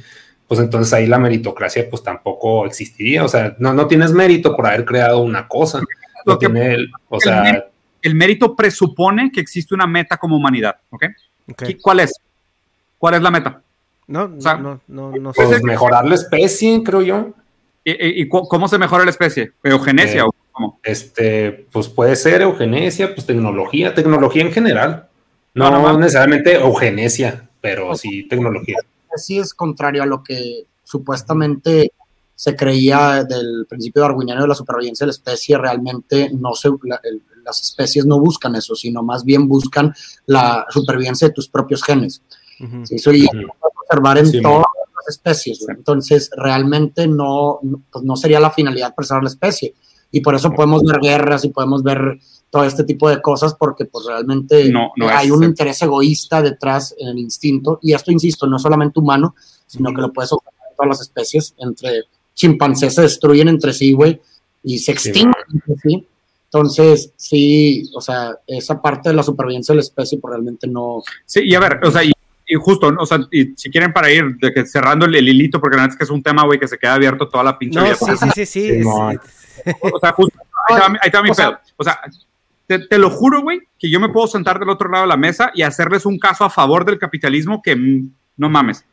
C: pues entonces ahí la meritocracia pues tampoco existiría. O sea, no, no tienes mérito por haber creado una cosa. Lo tiene el, o sea,
B: el, mérito presupone que existe una meta como humanidad, ¿ok? ¿Cuál es? ¿Cuál es la meta?
A: No, no, no, no,
C: Pues mejorar la especie, creo yo.
B: ¿Y, cómo se mejora la especie? ¿Eugenesia eh, o cómo?
C: Este, pues puede ser eugenesia, pues tecnología, tecnología en general. No, no, necesariamente eugenesia, pero sí tecnología
D: sí es contrario a lo que supuestamente se creía del principio darwiniano de la supervivencia de la especie, realmente no se, las especies no buscan eso, sino más bien buscan la supervivencia de tus propios genes. Eso ya observar en todas las especies. Entonces, realmente no, pues no sería la finalidad preservar la especie. Y por eso podemos ver guerras y podemos ver todo este tipo de cosas porque pues realmente no, hay un interés egoísta detrás en el instinto y esto, insisto, no solamente humano, sino que lo puedes observar en todas las especies, entre chimpancés se destruyen entre sí, güey, y se extinguen entre sí. Entonces, sí, o sea, esa parte de la supervivencia de la especie pues realmente no...
B: Sí, y a ver, o sea, y, justo, o sea, y si quieren para ir de que cerrando el, hilito, porque la verdad es que es un tema, güey, que se queda abierto toda la pinche
A: no, Sí, sí, sí, sí.
B: O sea, justo, ahí está, mi pedo. O sea, te, lo juro, güey, que yo me puedo sentar del otro lado de la mesa y hacerles un caso a favor del capitalismo que mm, no mames,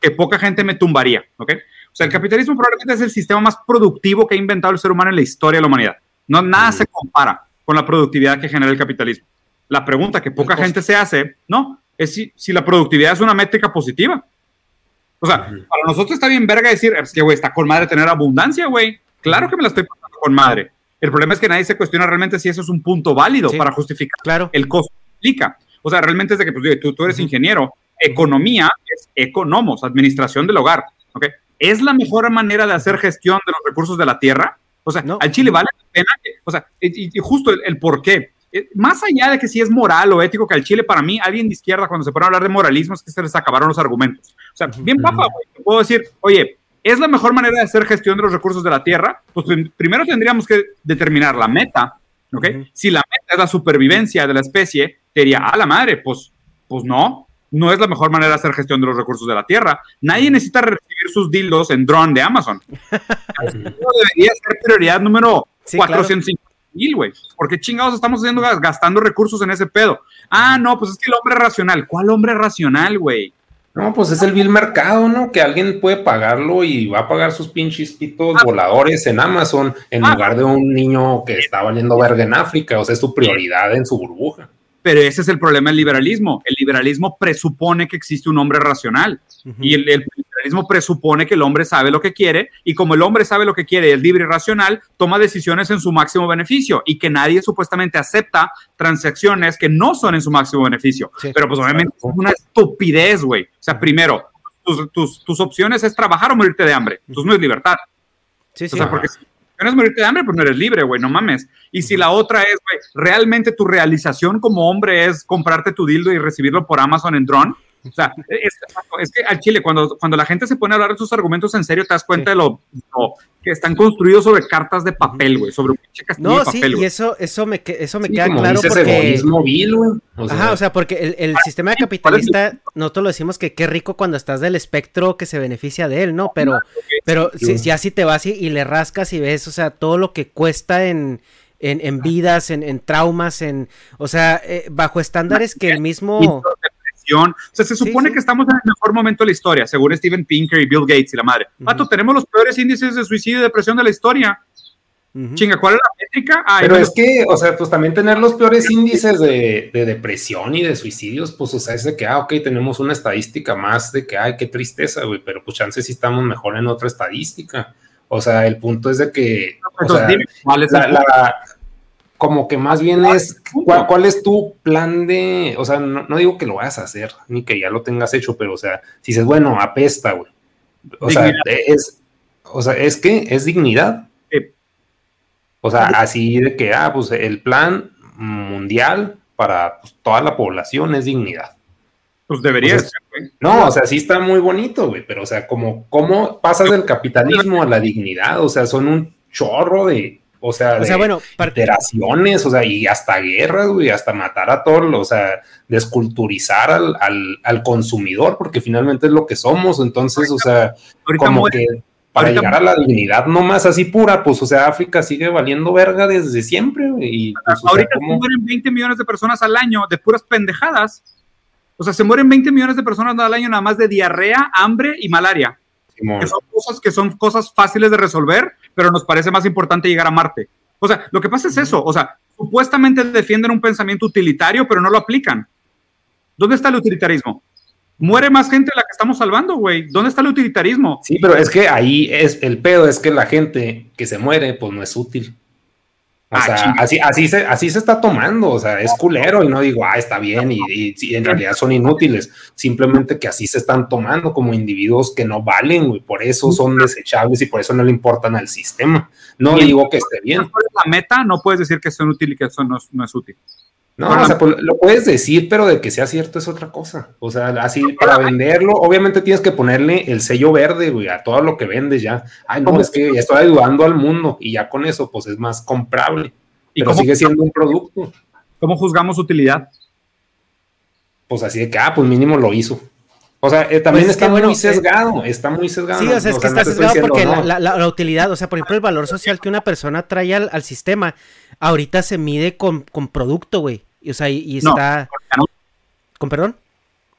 B: que poca gente me tumbaría, ¿ok? O sea, el capitalismo probablemente es el sistema más productivo que ha inventado el ser humano en la historia de la humanidad. No, nada se compara con la productividad que genera el capitalismo. La pregunta que poca gente se hace, no, es si, si la productividad es una métrica positiva. O sea, para nosotros está bien verga decir, es que, güey, está con madre tener abundancia, güey. Claro que me la estoy pasando con madre. El problema es que nadie se cuestiona realmente si eso es un punto válido para justificar
A: claro.
B: el costo que implica. O sea, realmente es de que pues, tú, tú eres ingeniero, economía es economos, administración del hogar. ¿okay? ¿Es la mejor manera de hacer gestión de los recursos de la tierra? O sea, al Chile vale la pena, o sea, y, justo el, por qué. eh, más allá de que si es moral o ético que al Chile, para mí, alguien de izquierda, cuando se pone a hablar de moralismo, es que se les acabaron los argumentos. O sea, bien papa, güey, puedo decir, oye, ¿es la mejor manera de hacer gestión de los recursos de la Tierra? Pues primero tendríamos que determinar la meta, ¿ok? Si la meta es la supervivencia de la especie, te diría, a la madre, pues, pues no, no es la mejor manera de hacer gestión de los recursos de la Tierra. Nadie necesita recibir sus dildos en drone de Amazon. Eso debería ser prioridad número sí, 450 mil, güey. ¿Por qué chingados estamos haciendo gastando recursos en ese pedo? Ah, no, pues es que el hombre racional. ¿Cuál hombre racional, güey?
C: No, pues es el vil mercado, ¿no? Que alguien puede pagarlo y va a pagar sus pinches pitos ah. voladores en Amazon en ah. lugar de un niño que está valiendo verga en África. O sea, es su prioridad en su burbuja.
B: Pero ese es el problema del liberalismo. El liberalismo presupone que existe un hombre racional y el, liberalismo presupone que el hombre sabe lo que quiere y como el hombre sabe lo que quiere, es libre y racional, toma decisiones en su máximo beneficio y que nadie supuestamente acepta transacciones que no son en su máximo beneficio. Pero pues obviamente es una estupidez, güey. O sea, primero, tus, tus, opciones es trabajar o morirte de hambre. Entonces no es libertad. Sí, sí. O sea, porque es morirte de hambre, pues no eres libre, güey, no mames. Y si la otra es, güey, realmente tu realización como hombre es comprarte tu dildo y recibirlo por Amazon en drone, o sea, es, que al Chile, cuando, cuando la gente se pone a hablar de sus argumentos en serio, te das cuenta de lo, que están construidos sobre cartas de papel, güey, sobre un pinche castillo
A: no,
B: de papel.
A: Sí, y eso, eso me, eso me queda claro porque.
C: Vil,
A: o sea, Ajá, o sea, porque el, el sistema capitalista, nosotros lo decimos que qué rico cuando estás del espectro que se beneficia de él, ¿no? Pero, pero si, ya si te vas y, y, le rascas y ves, o sea, todo lo que cuesta en. En, en vidas, en, en traumas, en, o sea, eh, bajo estándares que el mismo
B: o sea, se supone que estamos en el mejor momento de la historia, según Steven Pinker y Bill Gates y la madre. Pato, tenemos los peores índices de suicidio y depresión de la historia. Chinga, ¿cuál es la métrica?
C: Pero es que, o sea, pues también tener los peores índices de, depresión y de suicidios, pues, o sea, es de que, ah, ok, tenemos una estadística más de que, ay, qué tristeza, güey, pero pues chances si estamos mejor en otra estadística. O sea, el punto es de que, o sea, la, como que más bien es ¿cuál, es tu plan de, o sea, no, digo que lo vayas a hacer, ni que ya lo tengas hecho, pero o sea, si dices, bueno, apesta, güey. O sea, es, o sea, es que es dignidad. O sea, así de que, ah, pues el plan mundial para pues, toda la población es dignidad.
B: Pues debería ser, güey.
C: No, o sea, sí está muy bonito, güey, pero o sea, como, ¿cómo pasas del capitalismo a la dignidad? O sea, son un chorro de, o sea,
A: o sea bueno,
C: alteraciones, o sea, y hasta guerras, güey, hasta matar a todos, o sea, desculturizar al, al, consumidor, porque finalmente es lo que somos, entonces, o sea, como que para llegar a la dignidad no más así pura, pues, o sea, África sigue valiendo verga desde siempre, y pues,
B: Ahorita se mueren 20 millones de personas al año de puras pendejadas, o sea, se mueren 20 millones de personas al año nada más de diarrea, hambre y malaria. Que son cosas que son cosas fáciles de resolver, pero nos parece más importante llegar a Marte. O sea, lo que pasa es eso, o sea, supuestamente defienden un pensamiento utilitario, pero no lo aplican. ¿Dónde está el utilitarismo? Muere más gente de la que estamos salvando, güey. ¿Dónde está el utilitarismo?
C: Sí, pero es que ahí es el pedo, es que la gente que se muere, pues no es útil. O ah, sea, así, así, se, así se está tomando, o sea, es culero y no digo, ah, está bien y, y, en realidad son inútiles, simplemente que así se están tomando como individuos que no valen, y por eso son desechables y por eso no le importan al sistema. No digo que esté bien.
B: La meta no puedes decir que son útiles y que eso no, es útil.
C: No, o sea, pues, lo puedes decir, pero de que sea cierto es otra cosa. O sea, así para venderlo, obviamente tienes que ponerle el sello verde, güey, a todo lo que vendes ya. Ay, no, es que ya estoy ayudando al mundo y ya con eso, pues es más comprable. ¿Y pero sigue siendo un producto.
B: ¿Cómo juzgamos utilidad?
C: Pues así de que, ah, pues mínimo lo hizo. O sea, eh, también pues está muy sesgado, está muy sesgado.
A: Sí, o sea, es que está sesgado porque la, utilidad, o sea, por ejemplo, el valor social que una persona trae al, al sistema, ahorita se mide con, con producto, güey. Y, o sea, y, está. ¿Con perdón?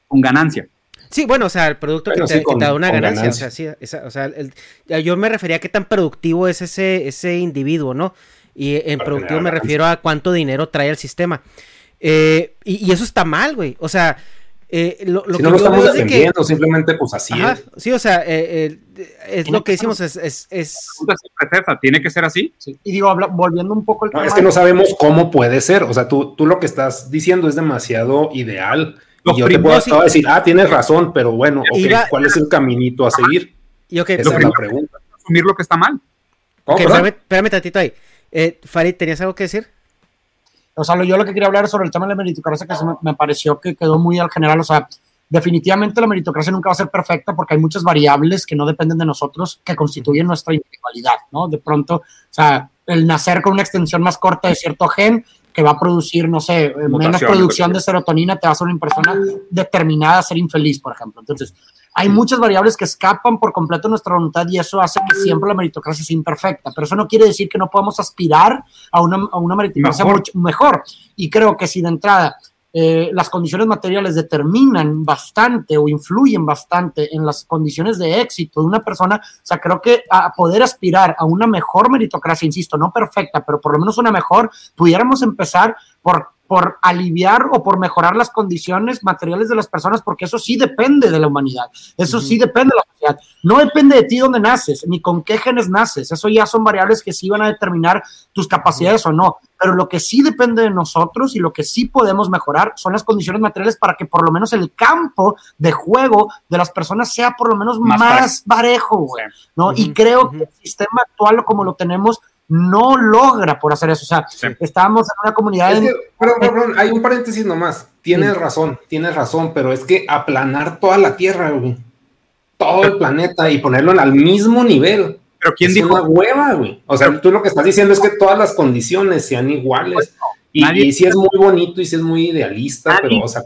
B: Con ganancia.
A: Sí, bueno, o sea, el producto que, te, da una ganancia. O sea, sí, o sea yo me refería a qué tan productivo es ese, ese individuo, ¿no? Y en productivo me refiero a cuánto dinero trae el sistema. Eh, y, eso está mal, güey. O sea, eh, lo,
C: si que no lo estamos defendiendo, simplemente pues así es.
A: Sí, o sea, eh, es lo que decimos, es... es, es...
B: ¿Tiene que ser así?
D: Y digo, volviendo un poco
C: al Es que no sabemos cómo puede ser, o sea, tú, tú lo que estás diciendo es demasiado ideal. y yo te puedo decir, ah, tienes razón, pero bueno, ¿cuál es el caminito a seguir?
A: Y okay,
B: Esa es la pregunta. Asumir lo que está mal.
A: Ok, espérame, espérame tantito ahí. Eh, Farid, ¿tenías algo que decir?
D: O sea, yo lo que quería hablar sobre el tema de la meritocracia, que me, me, pareció que quedó muy al general, o sea, definitivamente la meritocracia nunca va a ser perfecta porque hay muchas variables que no dependen de nosotros que constituyen nuestra individualidad, ¿no? De pronto, o sea, el nacer con una extensión más corta de cierto gen que va a producir, no sé, menos producción de serotonina, te va a hacer una persona determinada a ser infeliz, por ejemplo. Entonces, hay muchas variables que escapan por completo nuestra voluntad y eso hace que siempre la meritocracia sea imperfecta, pero eso no quiere decir que no podamos aspirar a una, a una meritocracia mejor. Mucho mejor. Y creo que si de entrada eh, las condiciones materiales determinan bastante o influyen bastante en las condiciones de éxito de una persona, o sea, creo que a poder aspirar a una mejor meritocracia, insisto, no perfecta, pero por lo menos una mejor, pudiéramos empezar por por aliviar o por mejorar las condiciones materiales de las personas, porque eso sí depende de la humanidad, eso sí depende de la sociedad. No depende de ti dónde naces, ni con qué genes naces, eso ya son variables que sí van a determinar tus capacidades o no, pero lo que sí depende de nosotros y lo que sí podemos mejorar son las condiciones materiales para que por lo menos el campo de juego de las personas sea por lo menos más, parejo, ¿no? Y creo que el sistema actual como lo tenemos no logra por hacer eso. O sea, estábamos en una comunidad.
C: pero, hay un paréntesis nomás. Tienes razón, tienes razón, pero es que aplanar toda la Tierra, güey, todo el planeta y ponerlo al mismo nivel.
B: Pero ¿quién
C: es
B: dijo?
C: una hueva, güey. O sea, tú lo que estás diciendo es que todas las condiciones sean iguales. Y, y sí es muy bonito y sí es muy idealista, pero, o sea,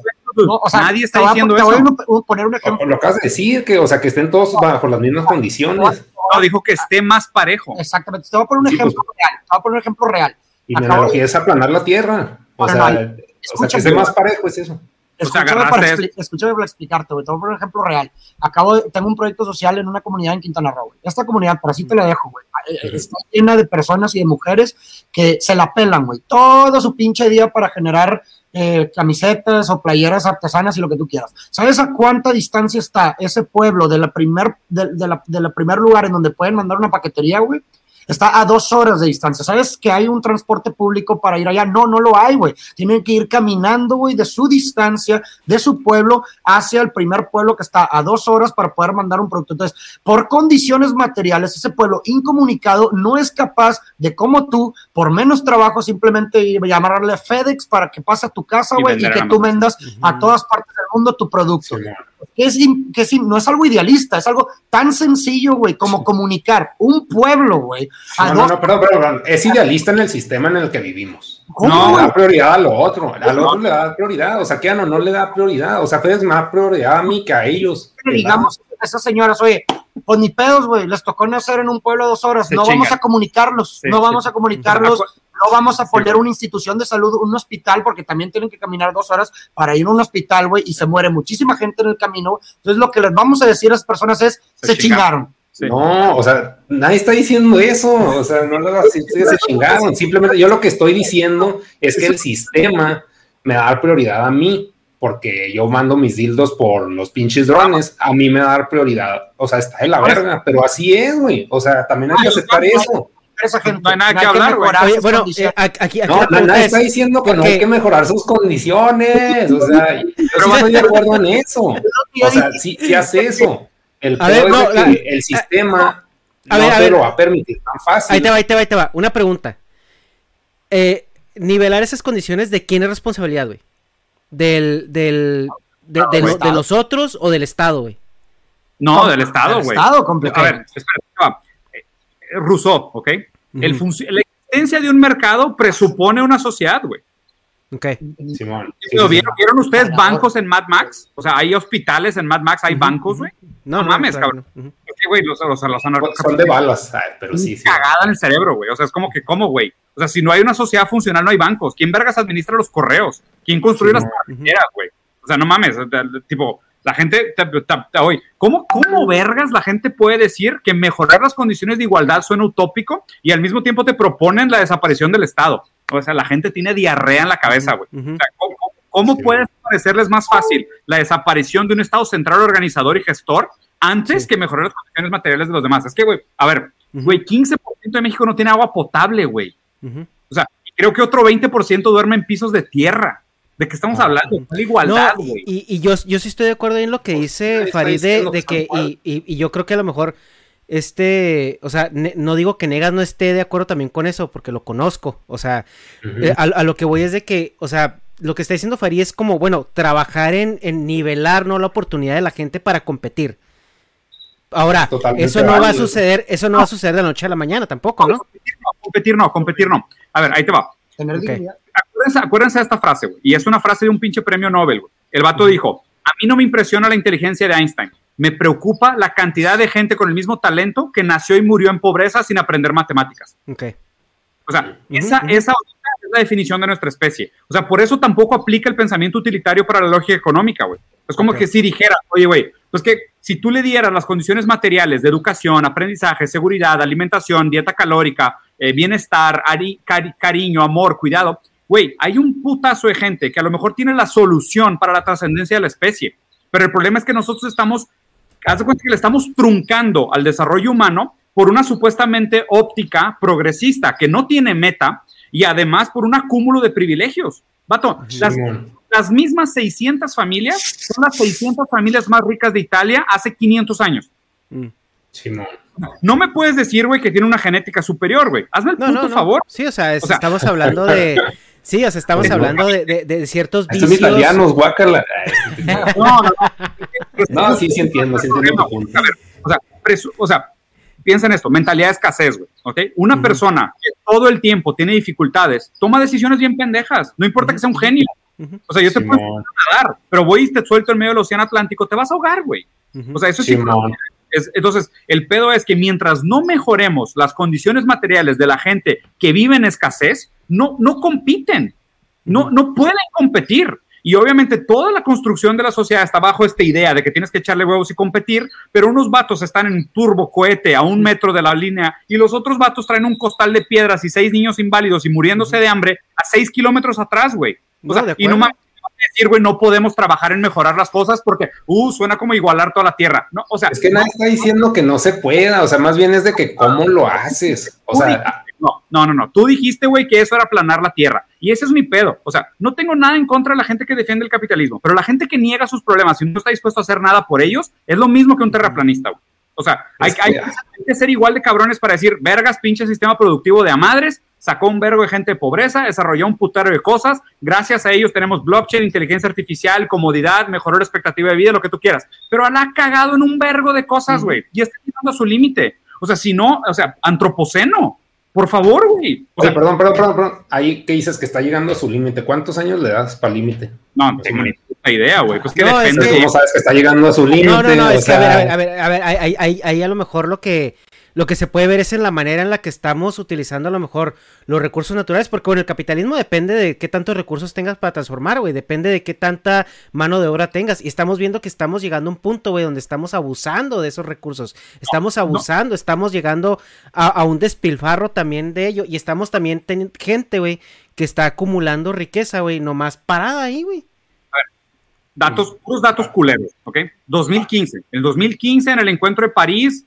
B: nadie está diciendo
D: te
B: eso.
D: Voy a poner un ejemplo.
C: Lo acabas de decir, que, o sea, que estén todos bajo las mismas condiciones.
B: No, dijo que esté más parejo.
D: Exactamente. Te voy a poner un ejemplo
C: pues.
D: real. Te voy a poner un ejemplo real.
C: Y la analogía es aplanar la tierra. O sea, o sea, que esté más parejo es eso.
D: Escúchame, para, escúchame para explicarte, güey. Te voy a poner un ejemplo real. Acabo de, tengo un proyecto social en una comunidad en Quintana Roo. Esta comunidad, por así te la dejo, güey. Eh, está llena de personas y de mujeres que se la pelan, güey. Todo su pinche día para generar eh, camisetas o playeras artesanas y lo que tú quieras. ¿Sabes a cuánta distancia está ese pueblo de la primer, de, de la, de la primer lugar en donde pueden mandar una paquetería, güey? Está a dos horas de distancia. ¿Sabes que hay un transporte público para ir allá? No, no lo hay, güey. Tienen que ir caminando, güey, de su distancia, de su pueblo, hacia el primer pueblo que está a dos horas para poder mandar un producto. Entonces, por condiciones materiales, ese pueblo incomunicado no es capaz de, como tú, por menos trabajo, simplemente llamarle FedEx para que pase a tu casa, güey, y, y, que tú vendas uh -huh. a todas partes del mundo tu producto. Sí, que es, que es, no es algo idealista, es algo tan sencillo, güey, como comunicar un pueblo, güey.
C: No, no, no, perdón, perdón, es idealista en el sistema en el que vivimos. No, le da prioridad a lo otro, a lo otro le da prioridad, o sea, que no, no le da prioridad, o sea, me da prioridad a mí que a ellos.
D: Digamos, esas señoras, oye, pues ni pedos, güey, les tocó nacer en un pueblo dos horas, no vamos a comunicarlos, no vamos a comunicarlos no vamos a poner una institución de salud, un hospital, porque también tienen que caminar dos horas para ir a un hospital, güey, y se muere muchísima gente en el camino. Entonces, lo que les vamos a decir a las personas es: se, se chingaron.
C: Sí. No, o sea, nadie está diciendo eso, o sea, no lo se, se chingaron. Simplemente yo lo que estoy diciendo es que el sistema me da prioridad a mí, porque yo mando mis dildos por los pinches drones, a mí me da dar prioridad. O sea, está de la verga, pero así es, güey. O sea, también hay que aceptar eso
D: esa gente.
B: No hay nada que hablar, güey.
A: Bueno, eh, aquí, aquí
C: no, la nadie está diciendo que no hay que mejorar sus condiciones. O sea, yo sí estoy de acuerdo en eso. O sea, sí, sí hace eso. El
A: a ver, no,
C: es que la, el sistema a, a ver, no a ver, te lo va a permitir tan fácil.
A: Ahí te va, ahí te va, ahí te va. Una pregunta. Eh, nivelar esas condiciones, ¿de quién es responsabilidad, güey? ¿Del, del, de, no, de, de, de nosotros o del Estado, güey?
B: No, del Estado, güey.
D: Estado, completamente.
B: A ver, espera, Rousseau, ¿ok? Uh -huh. El la existencia de un mercado presupone una sociedad, güey.
A: Ok.
C: Simón.
B: Sí, sí, ¿Vieron, ¿Vieron, ustedes bancos en Mad Max? O sea, hay hospitales en Mad Max, hay uh -huh. bancos, güey.
A: No, no,
B: mames,
A: claro,
B: cabrón. Uh -huh. Güey, los, los, los
C: Son de balas, pero sí, sí.
B: Cagada en el cerebro, güey. O sea, es como que, ¿cómo, güey? O sea, si no hay una sociedad funcional, no hay bancos. ¿Quién vergas administra los correos? ¿Quién construye las carreteras, güey? O sea, no mames, tipo, la gente, hoy, ¿cómo, ¿cómo vergas la gente puede decir que mejorar las condiciones de igualdad suena utópico y al mismo tiempo te proponen la desaparición del Estado? O sea, la gente tiene diarrea en la cabeza, güey. Uh -huh. o sea, ¿cómo, cómo sí. puede parecerles más fácil la desaparición de un Estado central organizador y gestor antes sí. que mejorar las condiciones materiales de los demás? Es que, güey, a ver, güey, uh -huh. 15% de México no tiene agua potable, güey. Uh -huh. O sea, creo que otro 20% duerme en pisos de tierra. ¿De qué estamos hablando? La igualdad,
A: no, y, y, yo, yo sí estoy de acuerdo en lo que dice Farid de, de que, y, y, y, yo creo que a lo mejor este, o sea, no digo que Negas no esté de acuerdo también con eso, porque lo conozco, o sea, eh, a, lo que voy es de que, o sea, lo que está diciendo Farid es como, bueno, trabajar en, en nivelar, ¿no? La oportunidad de la gente para competir. Ahora, eso no va a suceder, eso no va a suceder de la noche a la mañana tampoco, ¿no?
B: Competir no, competir no. A ver, ahí te va. Acuérdense, de esta frase, güey. Y es una frase de un pinche premio Nobel, güey. El vato dijo, a mí no me impresiona la inteligencia de Einstein. Me preocupa la cantidad de gente con el mismo talento que nació y murió en pobreza sin aprender matemáticas.
A: Ok.
B: O sea, esa, esa es la definición de nuestra especie. O sea, por eso tampoco aplica el pensamiento utilitario para la lógica económica, güey. Es como que si dijera, oye, güey, pues que si tú le dieras las condiciones materiales de educación, aprendizaje, seguridad, alimentación, dieta calórica, eh, bienestar, cariño, amor, cuidado, güey, hay un putazo de gente que a lo mejor tiene la solución para la trascendencia de la especie. Pero el problema es que nosotros estamos, haz de cuenta que le estamos truncando al desarrollo humano por una supuestamente óptica progresista que no tiene meta y además por un acúmulo de privilegios. Vato, las, mismas 600 familias son las 600 familias más ricas de Italia hace 500 años.
C: Mm.
B: No me puedes decir, güey, que tiene una genética superior, güey. Hazme el punto, favor.
A: Sí, o sea, estamos hablando de. Sí, o sea, estamos hablando de, de, ciertos
C: vicios. Estos italianos, guácala. no, no, no. sí, sí entiendo, sí entiendo tu punto.
B: o sea, o sea, piensa en esto, mentalidad de escasez, güey, ¿ok? Una persona que todo el tiempo tiene dificultades, toma decisiones bien pendejas, no importa que sea un genio. O sea, yo te puedo nadar, pero voy y te suelto en medio del océano Atlántico, te vas a ahogar, güey. O sea, eso sí. Es, entonces, el pedo es que mientras no mejoremos las condiciones materiales de la gente que vive en escasez, no, no compiten, no, no pueden competir. Y obviamente toda la construcción de la sociedad está bajo esta idea de que tienes que echarle huevos y competir, pero unos vatos están en turbo cohete a un metro de la línea y los otros vatos traen un costal de piedras y seis niños inválidos y muriéndose de hambre a seis kilómetros atrás, güey. O sea, y no mames, decir, güey, no podemos trabajar en mejorar las cosas porque, uh, suena como igualar toda la tierra. No, o sea,
C: es que nadie está diciendo que no se pueda, o sea, más bien es de que cómo lo haces. O sea,
B: no, no, no, no. Tú dijiste, güey, que eso era aplanar la tierra. Y ese es mi pedo. O sea, no tengo nada en contra de la gente que defiende el capitalismo, pero la gente que niega sus problemas y no está dispuesto a hacer nada por ellos es lo mismo que un terraplanista, güey. O sea, hay, que ser igual de cabrones para decir, vergas, pinche sistema productivo de a madres, sacó un vergo de gente de pobreza, desarrolló un putero de cosas, gracias a ellos tenemos blockchain, inteligencia artificial, comodidad, mejoró la expectativa de vida, lo que tú quieras. Pero la ha cagado en un vergo de cosas, güey, y está llegando a su límite. O sea, si no, o sea, antropoceno. Por favor, güey.
C: O sea, perdón, perdón, perdón, perdón. Ahí que dices que está llegando a su límite. ¿Cuántos años le das para límite?
B: No, no tengo ni puta idea, güey. Pues que
C: no, depende. ¿Cómo sabes que está llegando a su límite?
A: No, no, no, es que a ver, a ver, a ver, a ver, ahí, ahí a lo mejor lo que lo que se puede ver es en la manera en la que estamos utilizando a lo mejor los recursos naturales, porque bueno, el capitalismo depende de qué tantos recursos tengas para transformar, güey, depende de qué tanta mano de obra tengas. Y estamos viendo que estamos llegando a un punto, güey, donde estamos abusando de esos recursos. Estamos abusando, estamos llegando a, un despilfarro también de ello. Y estamos también teniendo gente, güey, que está acumulando riqueza, güey, nomás parada ahí, güey.
B: Datos, puros datos culeros, ¿ok? 2015. En 2015, en el encuentro de París,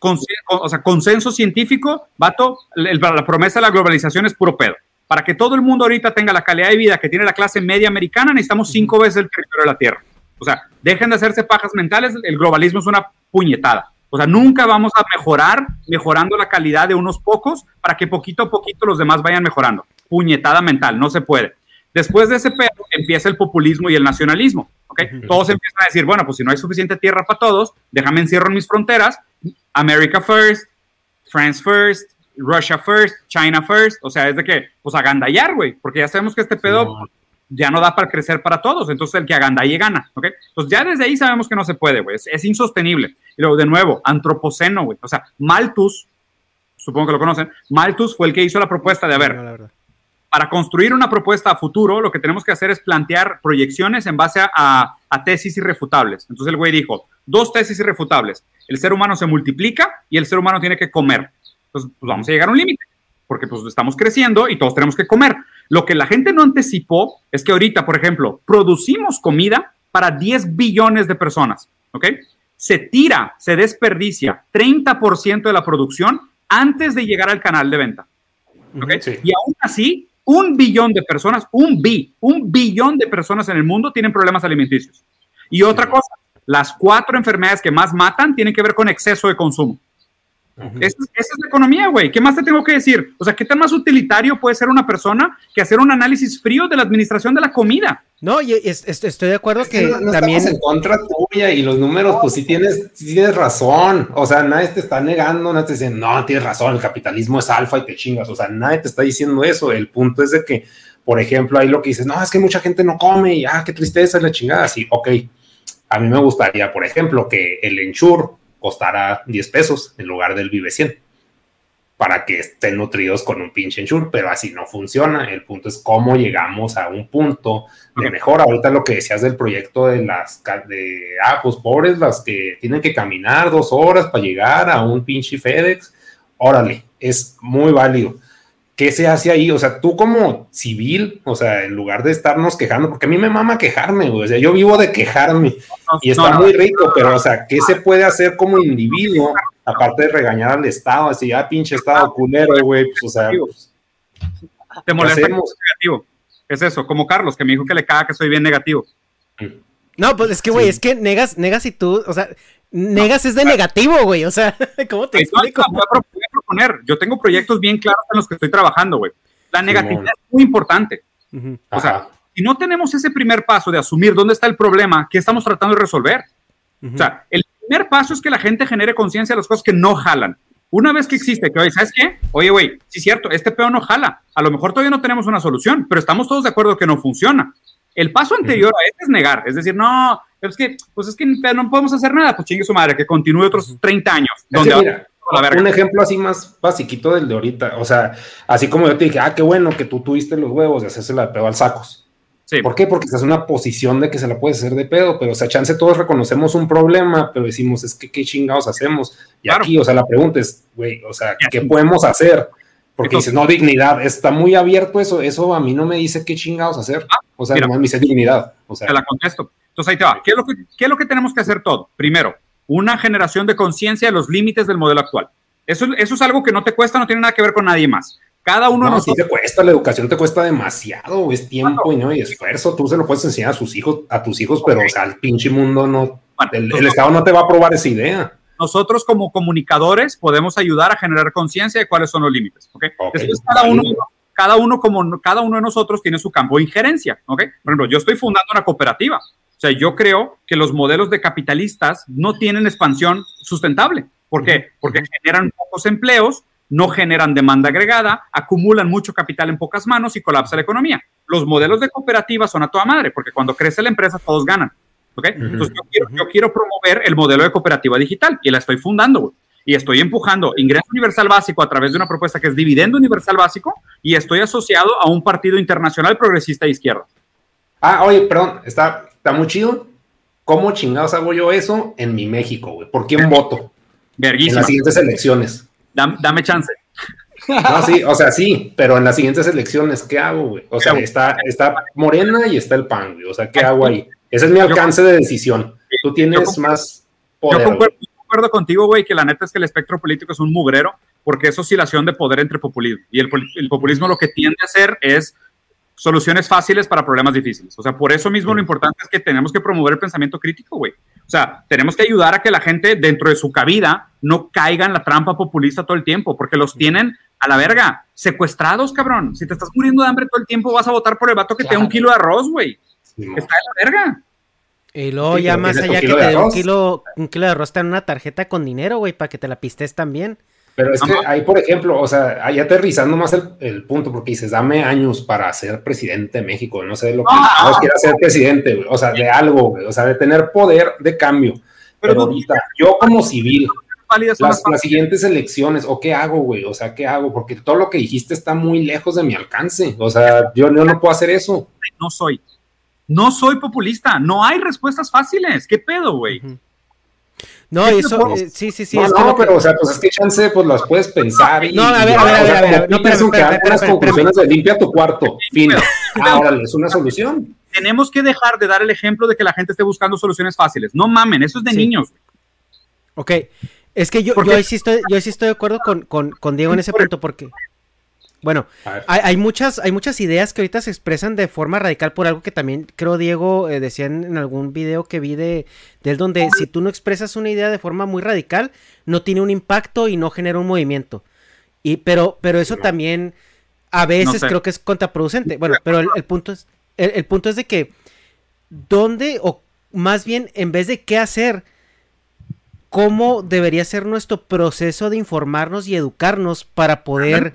B: o sea, consenso científico, vato, la promesa de la globalización es puro pedo. Para que todo el mundo ahorita tenga la calidad de vida que tiene la clase media americana, necesitamos cinco veces el territorio de la Tierra. O sea, dejen de hacerse pajas mentales, el globalismo es una puñetada. O sea, nunca vamos a mejorar mejorando la calidad de unos pocos para que poquito a poquito los demás vayan mejorando. Puñetada mental, no se puede. Después de ese pedo empieza el populismo y el nacionalismo. ¿okay? Todos empiezan a decir, bueno, pues si no hay suficiente tierra para todos, déjame encierro en mis fronteras. America first, France first, Russia first, China first. O sea, es de que, pues agandallar, güey, porque ya sabemos que este pedo ya no da para crecer para todos. Entonces el que agandalle gana. ¿ok? Entonces ya desde ahí sabemos que no se puede, güey. Es, insostenible. Y luego, de nuevo, antropoceno, güey. O sea, Malthus, supongo que lo conocen, Malthus fue el que hizo la propuesta de, a ver, para construir una propuesta a futuro, lo que tenemos que hacer es plantear proyecciones en base a, tesis irrefutables. Entonces el güey dijo, dos tesis irrefutables. El ser humano se multiplica y el ser humano tiene que comer. Entonces, pues vamos a llegar a un límite, porque pues estamos creciendo y todos tenemos que comer. Lo que la gente no anticipó es que ahorita, por ejemplo, producimos comida para 10 billones de personas, ¿ok? Se tira, se desperdicia 30% de la producción antes de llegar al canal de venta. ¿ok? Y aún así, un billón de personas, un bi, un billón de personas en el mundo tienen problemas alimenticios. Y otra cosa, las cuatro enfermedades que más matan tienen que ver con exceso de consumo. Esa, esa es la economía, güey. ¿Qué más te tengo que decir? O sea, ¿qué tan más utilitario puede ser una persona que hacer un análisis frío de la administración de la comida?
A: No, y es- es- estoy de acuerdo
C: Es
A: que
C: no- no
A: también...
C: estamos en contra tuya y los números, pues sí tienes, sí tienes razón. O sea, nadie te está negando, nadie te dice, no, tienes razón, el capitalismo es alfa y te chingas. O sea, nadie te está diciendo eso. El punto es de que, por ejemplo, ahí lo que dices, no, es que mucha gente no come y, ah, qué tristeza, es la chingada. Sí, ok. A mí me gustaría, por ejemplo, que el Ensure costara 10 pesos en lugar del Vive 100 para que estén nutridos con un pinche Ensure, pero así no funciona. El punto es cómo llegamos a un punto de
B: Ok.
C: mejor. Ahorita lo que decías del proyecto de las, de, ah, pues pobres las que tienen que caminar dos horas para llegar a un pinche FedEx, órale, es muy válido. ¿Qué se hace ahí? O sea, tú como civil, o sea, en lugar de estarnos quejando, porque a mí me mama quejarme, güey, o sea, yo vivo de quejarme y está muy rico, pero, o sea, ¿qué se puede hacer como individuo, aparte de regañar al Estado, así, ah, pinche Estado culero, güey, pues, o sea, pues,
B: Te molesta
C: hacemos?
B: negativo. Es eso, como Carlos, que me dijo que le caga que soy bien negativo.
A: No, pues es que, güey,
C: Sí.
A: es que negas, negas y tú, o sea, negas es de negativo, güey, o sea, ¿cómo te
B: va,
A: explico?
B: voy a pro- voy a proponer. Yo tengo proyectos bien claros en los que estoy trabajando, güey. La negatividad
C: Simón.
B: es muy importante.
A: Ujú.
B: O sea,
C: ajá.
B: si no tenemos ese primer paso de asumir dónde está el problema, ¿qué estamos tratando de resolver?
A: Ujú.
B: O sea, el primer paso es que la gente genere conciencia de las cosas que no jalan. Una vez que existe, que oye, ¿sabes qué? Oye, güey, sí es cierto, este pedo no jala. A lo mejor todavía no tenemos una solución, pero estamos todos de acuerdo que no funciona. El paso anterior a este es negar, es decir, no, es que, pues es que no podemos hacer nada, pues chingue su madre, que continúe otros 30 años. Donde
C: mira, un ejemplo así más basiquito del de ahorita, o sea, así como yo te dije, ah, qué bueno que tú tuviste los huevos de hacerse la de pedo al sacos.
B: Sí.
C: ¿Por qué? Porque estás en una posición de que se la puedes hacer de pedo, pero o sea, chance todos reconocemos un problema, pero decimos, es que qué chingados hacemos. Y
B: Claro.
C: aquí, o sea, la pregunta es, güey, o sea. ¿qué podemos hacer? Porque
B: Entonces-
C: dices, no, dignidad, está muy abierto eso, eso a mí no me dice qué chingados hacer. O sea,
B: mira.
C: nomás me dice dignidad. O sea,
B: Te la contesto. Entonces ahí te va. ¿Qué es lo que, qué es lo que tenemos que hacer todo? Primero, una generación de conciencia de los límites del modelo actual. Eso, eso es algo que no te cuesta, no tiene nada que ver con nadie más. Cada uno de
C: no, sí
B: nosotros.
C: te cuesta, la educación te cuesta demasiado, es tiempo y no y esfuerzo. Tú se lo puedes enseñar a sus hijos, a tus hijos, pero o sea, el pinche mundo no,
B: Bueno,
C: el, el Estado no te va a aprobar esa idea.
B: nosotros como comunicadores podemos ayudar a generar conciencia de cuáles son los límites. ¿ok?
C: Ok,
B: Después cada uno, cada uno como cada uno de nosotros tiene su campo de injerencia. ¿ok? Por ejemplo, yo estoy fundando una cooperativa. O sea, yo creo que los modelos de capitalistas no tienen expansión sustentable. ¿Por qué? Porque generan pocos empleos, no generan demanda agregada, acumulan mucho capital en pocas manos y colapsa la economía. Los modelos de cooperativa son a toda madre, porque cuando crece la empresa todos ganan. ¿ok? Entonces yo quiero, yo quiero promover el modelo de cooperativa digital y la estoy fundando. Y estoy empujando ingreso universal básico a través de una propuesta que es dividendo universal básico y estoy asociado a un partido internacional progresista de izquierda.
C: Ah, oye, perdón, está, está muy chido. ¿Cómo chingados hago yo eso en mi México, güey? ¿Por quién voto en
B: Verguísima.
C: las siguientes elecciones?
B: Dam- dame chance.
C: No, sí, o sea, sí, pero en las siguientes elecciones, ¿qué hago, güey? O sea, está, está Morena y está el PAN, güey. O sea, ¿qué hago ahí? Ese es mi alcance de decisión. Tú tienes más
B: Yo
C: poder.
B: concuerdo, yo concuerdo contigo, güey, que la neta es que el espectro político es un mugrero porque es oscilación de poder entre populismo. Y el, el populismo lo que tiende a hacer es soluciones fáciles para problemas difíciles. O sea, por eso mismo lo importante es que tenemos que promover el pensamiento crítico, güey. O sea, tenemos que ayudar a que la gente dentro de su cabida no caiga en la trampa populista todo el tiempo, porque los tienen a la verga, secuestrados, cabrón. Si te estás muriendo de hambre todo el tiempo, vas a votar por el vato que te da un kilo de arroz, güey.
C: Sí.
B: Está de la verga.
A: Y luego
C: Sí,
A: ya más allá que te dé un kilo, un kilo de arroz te dan una tarjeta con dinero, güey, para que te la pistes también.
C: Pero es que ahí, por ejemplo, o sea, ahí aterrizando más el, el punto, porque dices, dame años para ser presidente de México, no sé de lo que
B: Ah.
C: no quiera ser presidente, güey, o sea, de algo, güey, o sea, de tener poder de cambio. Pero, ahorita, yo como civil, las,
B: las
C: las siguientes elecciones, ¿o qué hago, güey? O sea, ¿qué hago? Porque todo lo que dijiste está muy lejos de mi alcance, o sea, yo, yo no puedo hacer eso.
B: no soy. No soy populista. No hay respuestas fáciles. ¿Qué pedo, güey?
A: No,
B: ¿Qué
A: eso, eh, sí, sí, sí.
C: no,
A: es
C: no,
A: que-
C: pero, o sea, pues es que chance, pues las puedes pensar y.
A: No, a ver,
C: y
A: a ver, a
C: o
A: ver,
C: sea,
A: a ver, a ver,
C: como
A: no, espérame,
C: unas
A: espérame,
C: conclusiones de limpia tu cuarto, fin. Ah, órale, es una solución.
B: Tenemos que dejar de dar el ejemplo de que la gente esté buscando soluciones fáciles. No mamen, eso es de
A: Sí.
B: niños.
A: Ok, es que yo,
B: ¿Por
A: yo, sí estoy, yo ahí sí estoy de acuerdo con, con, con Diego en ese punto, porque... Bueno, hay, hay, muchas, hay muchas ideas que ahorita se expresan de forma radical por algo que también creo Diego eh, decía en, algún video que vi de, de, él donde si tú no expresas una idea de forma muy radical, no tiene un impacto y no genera un movimiento. Y, pero, pero eso también a veces creo que es contraproducente. Bueno, pero el, punto es, el, punto es de que dónde, o más bien, en vez de qué hacer, cómo debería ser nuestro proceso de informarnos y educarnos para poder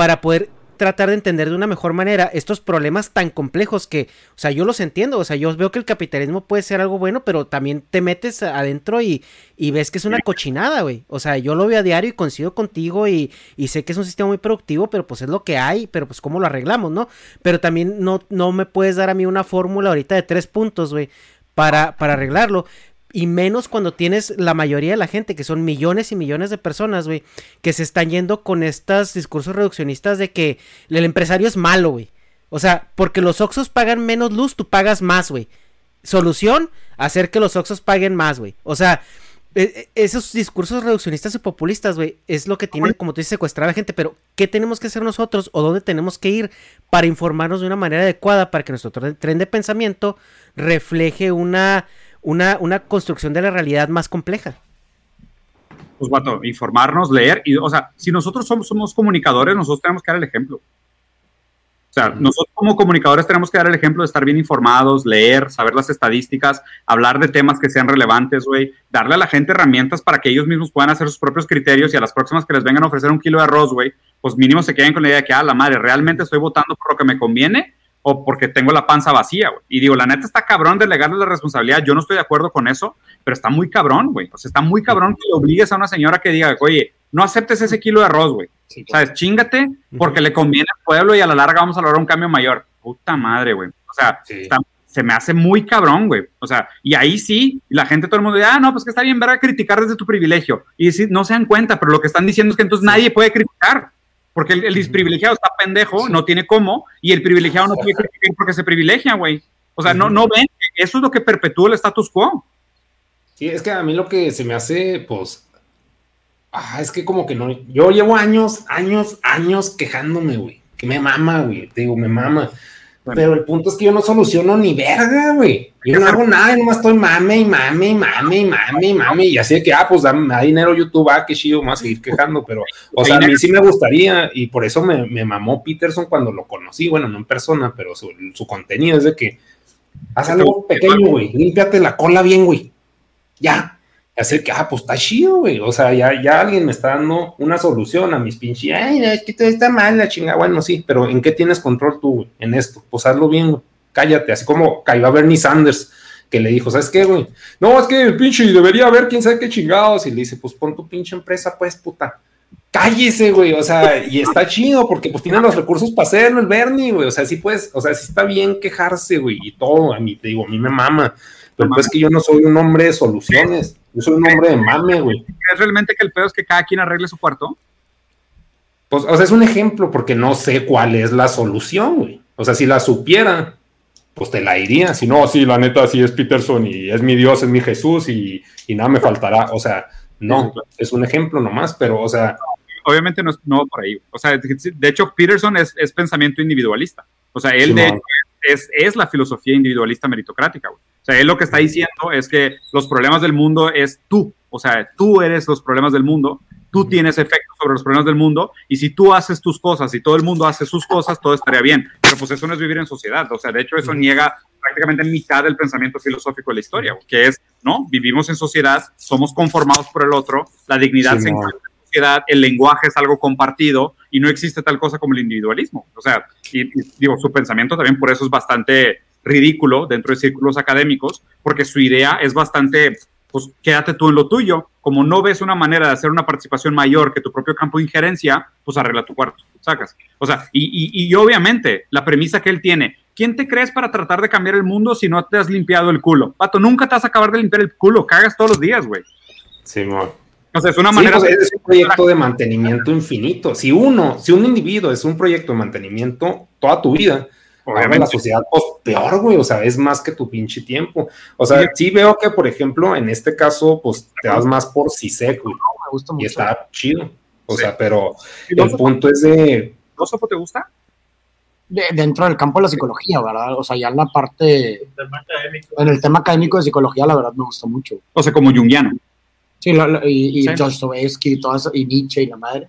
A: para poder tratar de entender de una mejor manera estos problemas tan complejos que, o sea, yo los entiendo, o sea, yo veo que el capitalismo puede ser algo bueno, pero también te metes adentro y, y ves que es una cochinada, güey. O sea, yo lo veo a diario y coincido contigo y, y, sé que es un sistema muy productivo, pero pues es lo que hay, pero pues cómo lo arreglamos, ¿no? Pero también no, no me puedes dar a mí una fórmula ahorita de tres puntos, güey, para, para arreglarlo y menos cuando tienes la mayoría de la gente, que son millones y millones de personas, güey, que se están yendo con estos discursos reduccionistas de que el empresario es malo, güey. O sea, porque los Oxos pagan menos luz, tú pagas más, güey. Solución, hacer que los Oxos paguen más, güey. O sea, e, e, esos discursos reduccionistas y populistas, güey, es lo que tienen, como tú dices, secuestrar a la gente, pero ¿qué tenemos que hacer nosotros o dónde tenemos que ir para informarnos de una manera adecuada para que nuestro tren de pensamiento refleje una una, una construcción de la realidad más compleja.
B: Pues, guato, informarnos, leer, y, o sea, si nosotros somos, somos comunicadores, nosotros tenemos que dar el ejemplo. O sea, nosotros como comunicadores tenemos que dar el ejemplo de estar bien informados, leer, saber las estadísticas, hablar de temas que sean relevantes, güey, darle a la gente herramientas para que ellos mismos puedan hacer sus propios criterios y a las próximas que les vengan a ofrecer un kilo de arroz, güey, pues mínimo se queden con la idea de que, ah, la madre, realmente estoy votando por lo que me conviene o porque tengo la panza vacía, güey. Y digo, la neta está cabrón delegarle la responsabilidad. Yo no estoy de acuerdo con eso, pero está muy cabrón, güey. O sea, está muy cabrón que le obligues a una señora que diga, oye, no aceptes ese kilo de arroz, güey. ¿Sabes? Chingate porque le conviene al pueblo y a la larga vamos a lograr un cambio mayor. Puta madre, güey. O sea, se me hace muy cabrón, güey. O sea, y ahí sí, la gente, todo el mundo dice, ah, no, pues que está bien ver a criticar desde tu privilegio. Y si no se dan cuenta, pero lo que están diciendo es que entonces nadie puede criticar. Porque el, el privilegiado está pendejo, no tiene cómo, y el privilegiado no tiene criticar porque se privilegia, güey. O sea, no, no ven eso es lo que perpetúa el status quo.
C: Sí, es que a mí lo que se me hace, pues, ah, es que como que no, yo llevo años, años, años quejándome, güey, que me mama, güey, te digo, me mama. Pero el punto es que yo no soluciono ni verga, güey. Yo no hago nada, nomás estoy mame y mame y mame y mame y mame. Y así de que, ah, pues da, me da dinero YouTube, ah, qué chido, más seguir quejando. Pero, o sea, a mí sí me gustaría, y por eso me, me mamó Peterson cuando lo conocí. Bueno, no en persona, pero su, su contenido es de que haz algo pequeño, güey. Límpiate la cola bien, güey. Ya hacer que, ah, pues está chido, güey. O sea, ya, ya alguien me está dando una solución a mis pinches, ay, es que todo está mal, la chingada. Bueno, sí, pero ¿en qué tienes control tú, güey? En esto. Pues hazlo bien, güey. Cállate. Así como cayó Bernie Sanders, que le dijo, ¿sabes qué, güey? No, es que el pinche debería haber quién sabe qué chingados. Y le dice, pues pon tu pinche empresa, pues, puta. Cállese, güey. O sea, y está chido porque pues tienen los recursos para hacerlo el Bernie, güey. O sea, sí puedes, o sea, sí está bien quejarse, güey. Y todo, a mí, te digo, a mí me mama. Pero pues es que yo no soy un hombre de soluciones. Yo soy un hombre de mame, güey.
B: ¿Es realmente que el pedo es que cada quien arregle su cuarto?
C: Pues, o sea, es un ejemplo porque no sé cuál es la solución, güey. O sea, si la supiera, pues te la iría. Si no, sí, la neta, sí es Peterson y es mi Dios, es mi Jesús y, nada me faltará. O sea, no, es un ejemplo nomás, pero, o sea.
B: Obviamente no es no por ahí. O sea, de hecho, Peterson es, pensamiento individualista. O sea, él de hecho es, es, la filosofía individualista meritocrática, güey. O sea, él lo que está diciendo es que los problemas del mundo es tú. O sea, tú eres los problemas del mundo, tú tienes efecto sobre los problemas del mundo, y si tú haces tus cosas y todo el mundo hace sus cosas, todo estaría bien. Pero pues eso no es vivir en sociedad. O sea, de hecho, eso niega prácticamente mitad del pensamiento filosófico de la historia, que es, ¿no? Vivimos en sociedad, somos conformados por el otro, la dignidad se encuentra en sociedad, el lenguaje es algo compartido y no existe tal cosa como el individualismo. O sea, y digo, su pensamiento también por eso es bastante ridículo dentro de círculos académicos, porque su idea es bastante, pues quédate tú en lo tuyo. Como no ves una manera de hacer una participación mayor que tu propio campo de injerencia, pues arregla tu cuarto, sacas. O sea, y, y, obviamente la premisa que él tiene, ¿quién te crees para tratar de cambiar el mundo si no te has limpiado el culo? Pato, nunca te vas a acabar de limpiar el culo, cagas todos los días, güey.
C: Sí,
B: O sea, es una manera.
C: Pues, es un proyecto de mantenimiento infinito. Si uno, si un individuo es un proyecto de mantenimiento toda tu vida, Obviamente. la sociedad, pues peor, güey, o sea, es más que tu pinche tiempo. O sea, sí, veo que, por ejemplo, en este caso, pues te vas más por CISEC, güey. y está chido. O sea, pero el punto es de,
B: filósofo te gusta?
D: De- dentro del campo de la psicología, ¿verdad? O sea, ya en la parte, en el tema académico de psicología, la verdad me gusta mucho.
B: O sea, como jungiano.
D: Sí, lo- lo- y, y
B: Sí.
D: Dostoevsky y todo eso, y Nietzsche y la madre.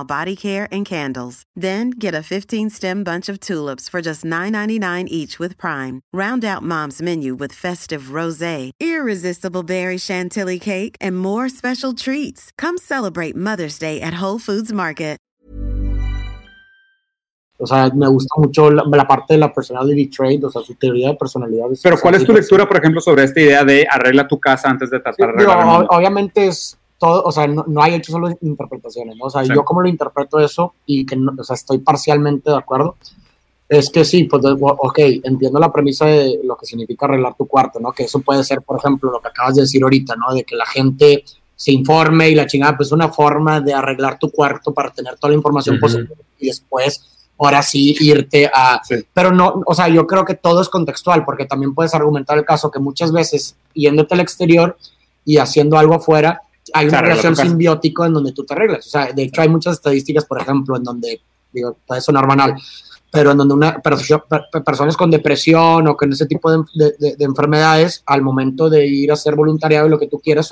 G: body care and candles. Then get a 15-stem bunch of tulips for just $9.99 each with Prime. Round out Mom's menu with festive rosé, irresistible berry chantilly cake, and more special treats. Come celebrate Mother's Day at Whole Foods Market.
D: O sea, me gusta mucho la, la parte de la personality trait, o sea, su teoría de personalidad.
B: Pero ¿cuál es tu lectura, por ejemplo, sobre esta idea de arregla tu casa antes de tratar de
D: Digo,
B: arreglar el mundo?
D: obviamente es todo, o sea, no, no hay hecho solo interpretaciones, ¿no? O sea,
B: Sí.
D: yo como lo interpreto eso y que, no- o sea, estoy parcialmente de acuerdo, es que sí, pues, ok, entiendo la premisa de lo que significa arreglar tu cuarto, ¿no? Que eso puede ser, por ejemplo, lo que acabas de decir ahorita, ¿no? De que la gente se informe y la chingada, pues una forma de arreglar tu cuarto para tener toda la información
C: Ujú.
D: posible y después, ahora sí, irte a...
B: Sí.
D: Pero no, o sea, yo creo que todo es contextual, porque también puedes argumentar el caso que muchas veces, yéndote al exterior y haciendo algo afuera, hay una relación simbiótica en donde tú te arreglas. O sea, de hecho hay muchas estadísticas, por ejemplo, en donde, digo, puede sonar banal, pero en donde una perso- per- per- personas con depresión o con ese tipo de, de- de- de enfermedades, al momento de ir a hacer voluntariado y lo que tú quieras,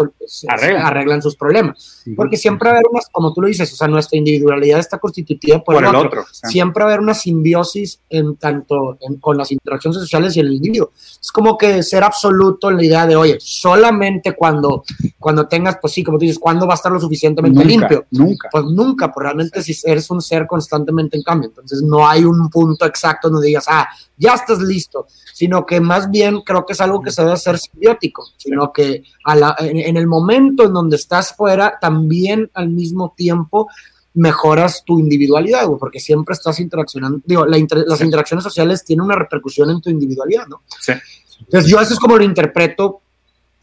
B: Arreglan.
D: arreglan sus problemas. Porque siempre va a haber unas, como tú lo dices, o sea, nuestra individualidad está constituida por,
B: Por
D: el otro. Siempre va a haber una simbiosis en tanto en- con las interacciones sociales y el individuo. Es como que ser absoluto en la idea de, oye, solamente cuando, cuando tengas, pues sí, como tú dices, ¿cuándo va a estar lo suficientemente
B: Nunca,
D: limpio?
B: Nunca.
D: Pues nunca, pues realmente si eres un ser constantemente en cambio, entonces no hay un punto exacto donde digas, ah, ya estás listo, sino que más bien creo que es algo que se debe hacer simbiótico, sino que a la- en, en el momento en donde estás fuera, también al mismo tiempo mejoras tu individualidad, güey, porque siempre estás interaccionando, digo, la inter- las
B: Sí.
D: interacciones sociales tienen una repercusión en tu individualidad, ¿no?
B: Sí.
D: Entonces yo eso es como lo interpreto,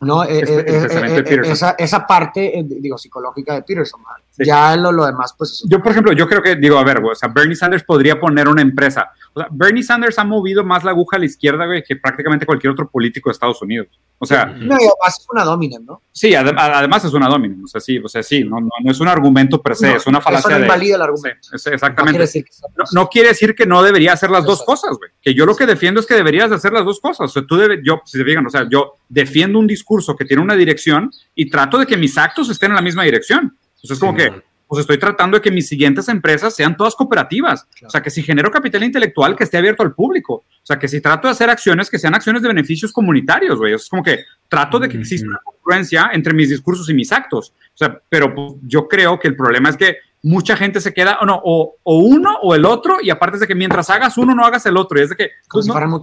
D: ¿no? Eh, eh, eh, eh,
B: Peterson.
D: esa, esa parte, eh, digo, psicológica de Peterson.
B: Sí.
D: ya lo, lo demás, pues.
B: Yo, por ejemplo, yo creo que, digo, a ver, güey, o sea, Bernie Sanders podría poner una empresa. O sea, Bernie Sanders ha movido más la aguja a la izquierda, güey, que prácticamente cualquier otro político de Estados Unidos. O sea,
D: No, además es una dominant, ¿no?
B: sí, adem- además es una dominant. O sea, sí, o sea, sí, no, no, no es un argumento per se,
D: No,
B: es una falacia
D: Eso no
B: de...
D: invalida el argumento.
B: Sí, es-
D: No
B: exactamente.
D: quiere decir que sea-
B: no, no quiere decir que no debería hacer las dos
D: Exacto.
B: cosas, güey. Que yo lo que defiendo es que deberías de hacer las dos cosas. O sea, tú debes, yo, si se fijan, o sea, yo defiendo un discurso que tiene una dirección y trato de que mis actos estén en la misma dirección. O sea, es como
C: Sí,
B: que,
C: man.
B: Pues estoy tratando de que mis siguientes empresas sean todas cooperativas. O sea, que si genero capital intelectual, que esté abierto al público. O sea, que si trato de hacer acciones, que sean acciones de beneficios comunitarios, güey. O sea, es como que trato de que exista una congruencia entre mis discursos y mis actos. O sea, pero pues, yo creo que el problema es que mucha gente se queda, o no, o, o uno o el otro, y aparte es de que mientras hagas uno, no hagas el otro. Y es de que pues, no, no,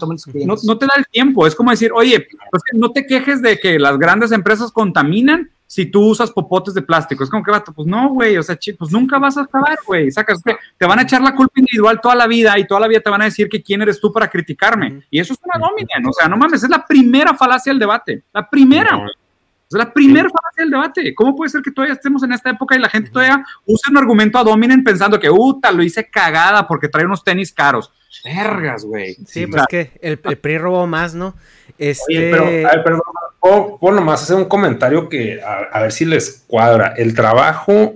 B: no te da el tiempo. Es como decir, oye, pues, no te quejes de que las grandes empresas contaminan si tú usas popotes de plástico. Es como que, vato, pues no, güey, o sea, pues nunca vas a acabar, güey. Sacas, que te van a echar la culpa individual toda la vida y toda la vida te van a decir que quién eres tú para criticarme. Y eso es una dominant. O sea, no mames, es la primera falacia del debate. La primera, güey. Es la primera falacia del debate. ¿Cómo puede ser que todavía estemos en esta época y la gente todavía usa un argumento a dominen pensando que, uta, lo hice cagada porque trae unos tenis caros? Vergas, güey.
A: Sí, pues
B: sea,
A: que el, el PRI robó más, ¿no? Este...
C: Oye, pero, a ver, perdón, puedo, puedo nomás hacer un comentario que a, a ver si les cuadra. El trabajo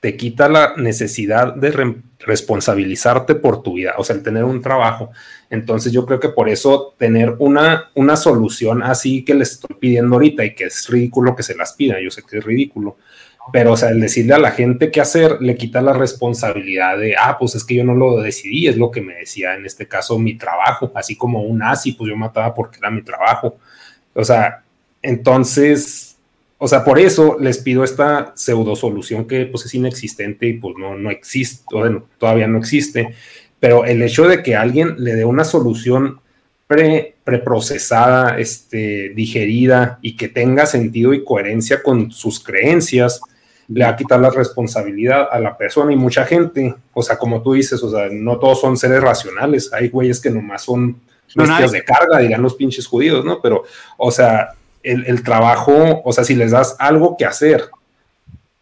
C: te quita la necesidad de re- responsabilizarte por tu vida, o sea, el tener un trabajo. Entonces yo creo que por eso tener una, una solución así que les estoy pidiendo ahorita y que es ridículo que se las pida, yo sé que es ridículo, Pero, o sea, el decirle a la gente qué hacer le quita la responsabilidad de, ah, pues es que yo no lo decidí, es lo que me decía en este caso mi trabajo, así como un nazi, pues yo mataba porque era mi trabajo. O sea, entonces, o sea, por eso les pido esta pseudo solución que pues es inexistente y pues no, no existe, bueno, todavía no existe, pero el hecho de que alguien le dé una solución pre, preprocesada, este, digerida y que tenga sentido y coherencia con sus creencias, le va a quitar la responsabilidad a la persona y mucha gente, o sea, como tú dices, o sea, no todos son seres racionales, hay güeyes que nomás son bestias de carga, dirán los pinches judíos, ¿no? Pero, o sea, el, el, trabajo, o sea, si les das algo que hacer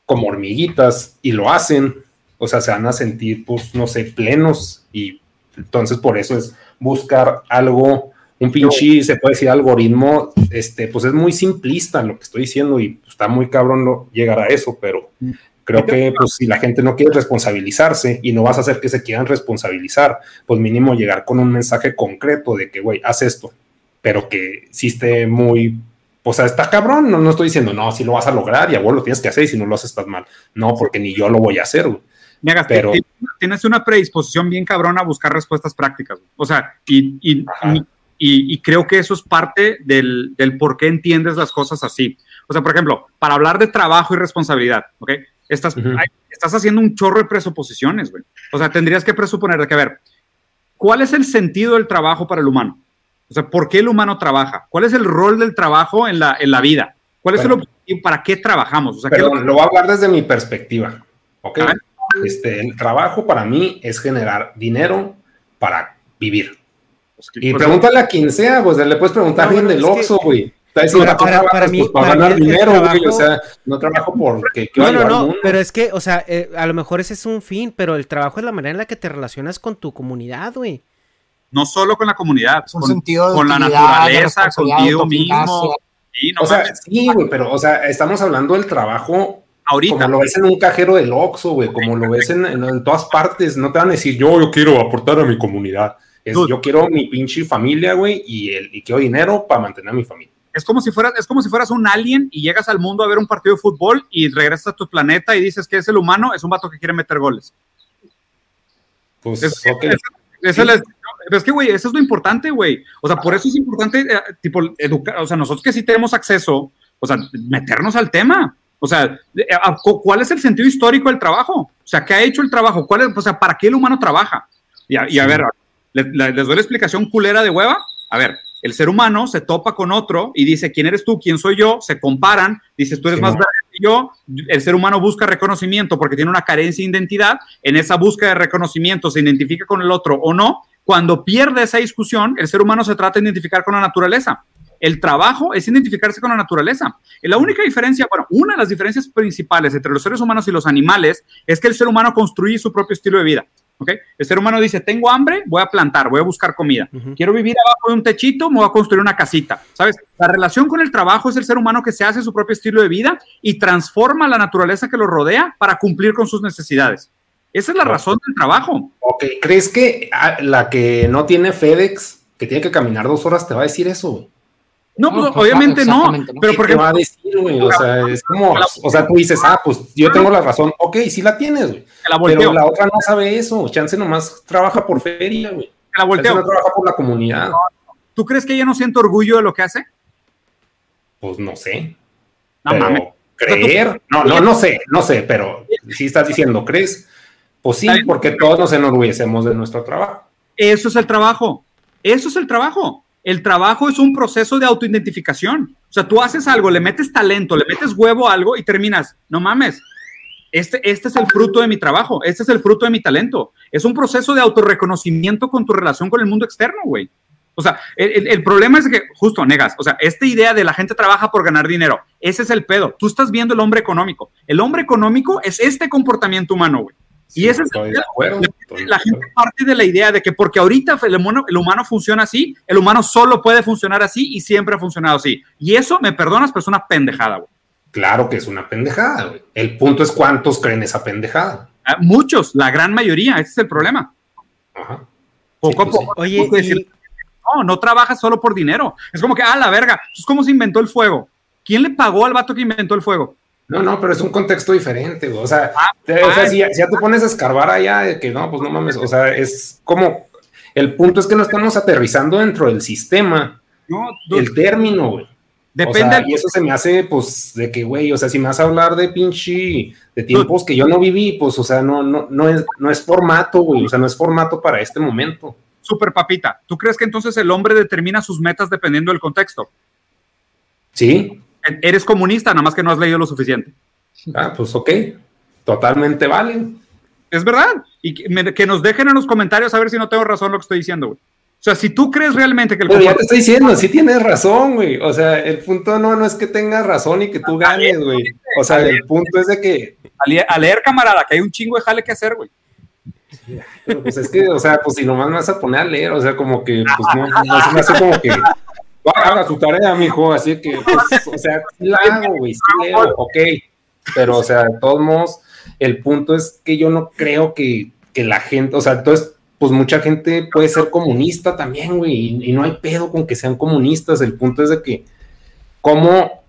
C: como hormiguitas y lo hacen, o sea, se van a sentir, pues, no sé, plenos. Y entonces por eso es buscar algo, un pinche, se puede decir algoritmo, este, pues es muy simplista lo que estoy diciendo y está muy cabrón no llegar a eso, pero creo que pues si la gente no quiere responsabilizarse y no vas a hacer que se quieran responsabilizar, pues mínimo llegar con un mensaje concreto de que, güey, haz esto, pero que sí esté muy o sea, está cabrón, no, no estoy diciendo, no, si lo vas a lograr y a vos lo tienes que hacer y si no lo haces estás mal. No, porque ni yo lo voy a hacer, güey.
B: pero... tienes una predisposición bien cabrón a buscar respuestas prácticas. O sea, y, y, y, y creo que eso es parte del, del, por qué entiendes las cosas así. O sea, por ejemplo, para hablar de trabajo y responsabilidad, ¿ok? Estás, uh -huh. hay, estás haciendo un chorro de presuposiciones, güey. O sea, tendrías que presuponer de que, a ver, ¿cuál es el sentido del trabajo para el humano? O sea, ¿por qué el humano trabaja? ¿Cuál es el rol del trabajo en la, en la vida? ¿Cuál es el objetivo? ¿Para qué trabajamos? O sea,
C: pero ¿qué lo, lo, voy a hablar desde mi perspectiva. ¿ok? Este, el trabajo para mí es generar dinero para vivir. Pues, y pues, pregúntale a quien sea, pues le puedes preguntar a alguien del Oxxo, güey. Para, para, para, para, mí, pues, para, ganar mí dinero, trabajo... güey, o sea, no trabajo porque
A: no, no, no, pero es que, o sea, eh, a lo mejor ese es un fin, pero el trabajo es la manera en la que te relacionas con tu comunidad, güey
B: no solo con la comunidad,
D: con,
B: con,
D: con
B: la naturaleza, contigo mismo.
C: Sí, no o sea, sí, güey, pero, o sea, estamos hablando del trabajo ahorita. Como lo ves en un cajero del Oxxo, güey, como lo ves en, en, en, todas partes, no te van a decir, yo, yo quiero aportar a mi comunidad. Es, yo quiero mi pinche familia, güey, y, el, y quiero dinero para mantener a mi familia.
B: Es como, si fueras, es como si fueras un alien y llegas al mundo a ver un partido de fútbol y regresas a tu planeta y dices que es el humano, es un vato que quiere meter goles.
C: Pues, es, okay.
B: es, es, es, pero es que, güey, eso es lo importante, güey. O sea, por eso es importante, eh, tipo, educar, o sea, nosotros que sí tenemos acceso, o sea, meternos al tema. O sea, eh, ¿cuál es el sentido histórico del trabajo? O sea, ¿qué ha hecho el trabajo? ¿Cuál es, o sea, ¿para qué el humano trabaja? Y a, y a ver, les, les doy la explicación culera de hueva. A ver, el ser humano se topa con otro y dice, ¿quién eres tú? ¿Quién soy yo? Se comparan, dices, tú eres sí, más verde que yo. El ser humano busca reconocimiento porque tiene una carencia de identidad. En esa búsqueda de reconocimiento se identifica con el otro o no cuando pierde esa discusión, el ser humano se trata de identificar con la naturaleza. El trabajo es identificarse con la naturaleza. Y la única diferencia, bueno, una de las diferencias principales entre los seres humanos y los animales es que el ser humano construye su propio estilo de vida. ¿Okay? El ser humano dice, tengo hambre, voy a plantar, voy a buscar comida. Uh -huh. Quiero vivir abajo de un techito, me voy a construir una casita. ¿Sabes? La relación con el trabajo es el ser humano que se hace su propio estilo de vida y transforma la naturaleza que lo rodea para cumplir con sus necesidades. Esa es la razón del trabajo.
C: Ok, ¿crees que la que no tiene FedEx, que tiene que caminar dos horas, te va a decir eso?
B: No, pues, no obviamente no, no,
C: pero porque va a decir, güey, o sea, es como, o sea, tú dices, ah, pues yo tengo la razón, ok, sí la tienes, güey, pero la otra no sabe eso, Chance nomás trabaja por feria, güey,
B: la volteo.
C: no trabaja por la comunidad.
B: ¿Tú crees que ella no siente orgullo de lo que hace?
C: Pues no sé, no, pero mames. creer, no, no, no sé, no sé, pero si estás diciendo, ¿crees? Pues sí, porque todos nos enorgullecemos de nuestro trabajo.
B: Eso es el trabajo. Eso es el trabajo. El trabajo es un proceso de autoidentificación. O sea, tú haces algo, le metes talento, le metes huevo a algo y terminas, no mames, este, este es el fruto de mi trabajo, este es el fruto de mi talento. Es un proceso de autorreconocimiento con tu relación con el mundo externo, güey. O sea, el, el, problema es que, justo, negas, o sea, esta idea de la gente trabaja por ganar dinero, ese es el pedo. Tú estás viendo el hombre económico. El hombre económico es este comportamiento humano, güey. Y ese es el, acuerdo, la, la gente parte de la idea de que porque ahorita el humano, el humano, funciona así, el humano solo puede funcionar así y siempre ha funcionado así. Y eso, me perdonas, pero es una pendejada, güey.
C: Claro que es una pendejada, güey. El punto es cuántos creen esa pendejada.
B: Ah, muchos, la gran mayoría, ese es el problema. Ajá. Poco a poco.
A: Oye, y...
B: decir, no, no trabajas solo por dinero. Es como que, ah, la verga, es como se inventó el fuego. ¿Quién le pagó al vato que inventó el fuego?
C: No, no, pero es un contexto diferente, güey. O sea, ah, o sea si, ya te pones a escarbar allá, de que no, pues no mames, o sea, es como, el punto es que no estamos aterrizando dentro del sistema no, el término, güey. Depende. y eso se me hace, pues, de que, güey, o sea, si me vas a hablar de pinche, de tiempos que yo no viví, pues, o sea, no, no, no es, no es formato, güey, o sea, no es formato para este momento.
B: Super papita, ¿tú crees que entonces el hombre determina sus metas dependiendo del contexto?
C: Sí.
B: Eres comunista, nada más que no has leído lo suficiente.
C: Ah, pues ok, totalmente vale.
B: Es verdad. Y que, nos dejen en los comentarios a ver si no tengo razón lo que estoy diciendo, güey. O sea, si tú crees realmente que
C: el Pero ya te estoy diciendo, sí tienes razón, güey. O sea, el punto no, no es que tengas razón y que tú ganes, güey. O sea, el punto es de que.
B: A leer, camarada, que hay un chingo de jale que hacer, güey.
C: Pero pues es que, o sea, pues si nomás me vas a poner a leer, o sea, como que, pues no, no se me hace como que haga su tarea, mijo, así que, pues, o sea, la hago, güey, sí leo, ok, pero, o sea, de todos modos, el punto es que yo no creo que, que la gente, o sea, entonces pues mucha gente puede ser comunista también, güey, y, no hay pedo con que sean comunistas. El punto es de que, como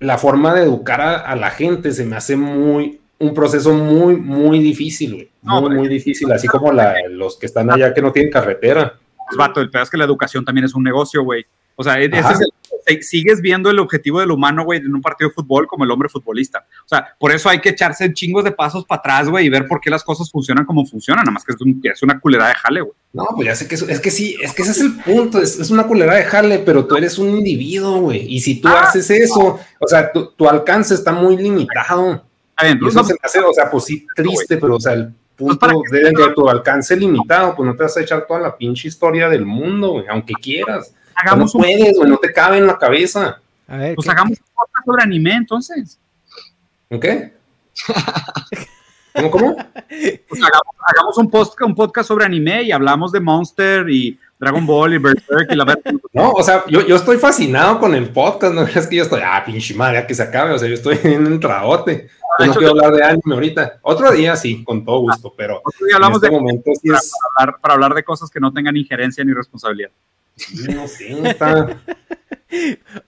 C: la forma de educar a, la gente se me hace muy, un proceso muy, muy difícil, güey. Muy, muy difícil, así como los que están allá que no tienen carretera.
B: Pues, vato, el pedo es que la educación también es un negocio, güey. O sea, ese es el sigues viendo el objetivo del humano, güey, en un partido de fútbol como el hombre futbolista. O sea, por eso hay que echarse chingos de pasos para atrás, güey, y ver por qué las cosas funcionan como funcionan, nada más que es, una culera de jale, güey.
C: No, pues ya sé que es, es que sí, es que ese es el punto, es, una culera de jale, pero tú eres un individuo, güey, y si tú ah, haces eso, o sea, tu, alcance está muy limitado. Bien, y eso se me hace, o sea, pues sí, triste, pero, o sea, el pues punto de, de tu alcance limitado, pues no te vas a echar toda la pinche historia del mundo, güey, aunque quieras. Hagamos no puedes, güey, no te cabe en la cabeza.
B: A ver, pues hagamos un podcast sobre anime, entonces.
C: ¿Ok? ¿Cómo, cómo?
B: Pues hagamos, un, post, un podcast sobre anime y hablamos de Monster y Dragon Ball y Berserk y la verdad.
C: No, o sea, yo, yo, estoy fascinado con el podcast, no es que yo estoy, ah, pinche madre, que se acabe, o sea, yo estoy en un traote. Yo no quiero hablar de anime ahorita. Otro día sí, con todo gusto, pero
B: Otro día hablamos en este de momento sí es... hablar, para hablar de cosas que no tengan injerencia ni responsabilidad.
C: No sé, está.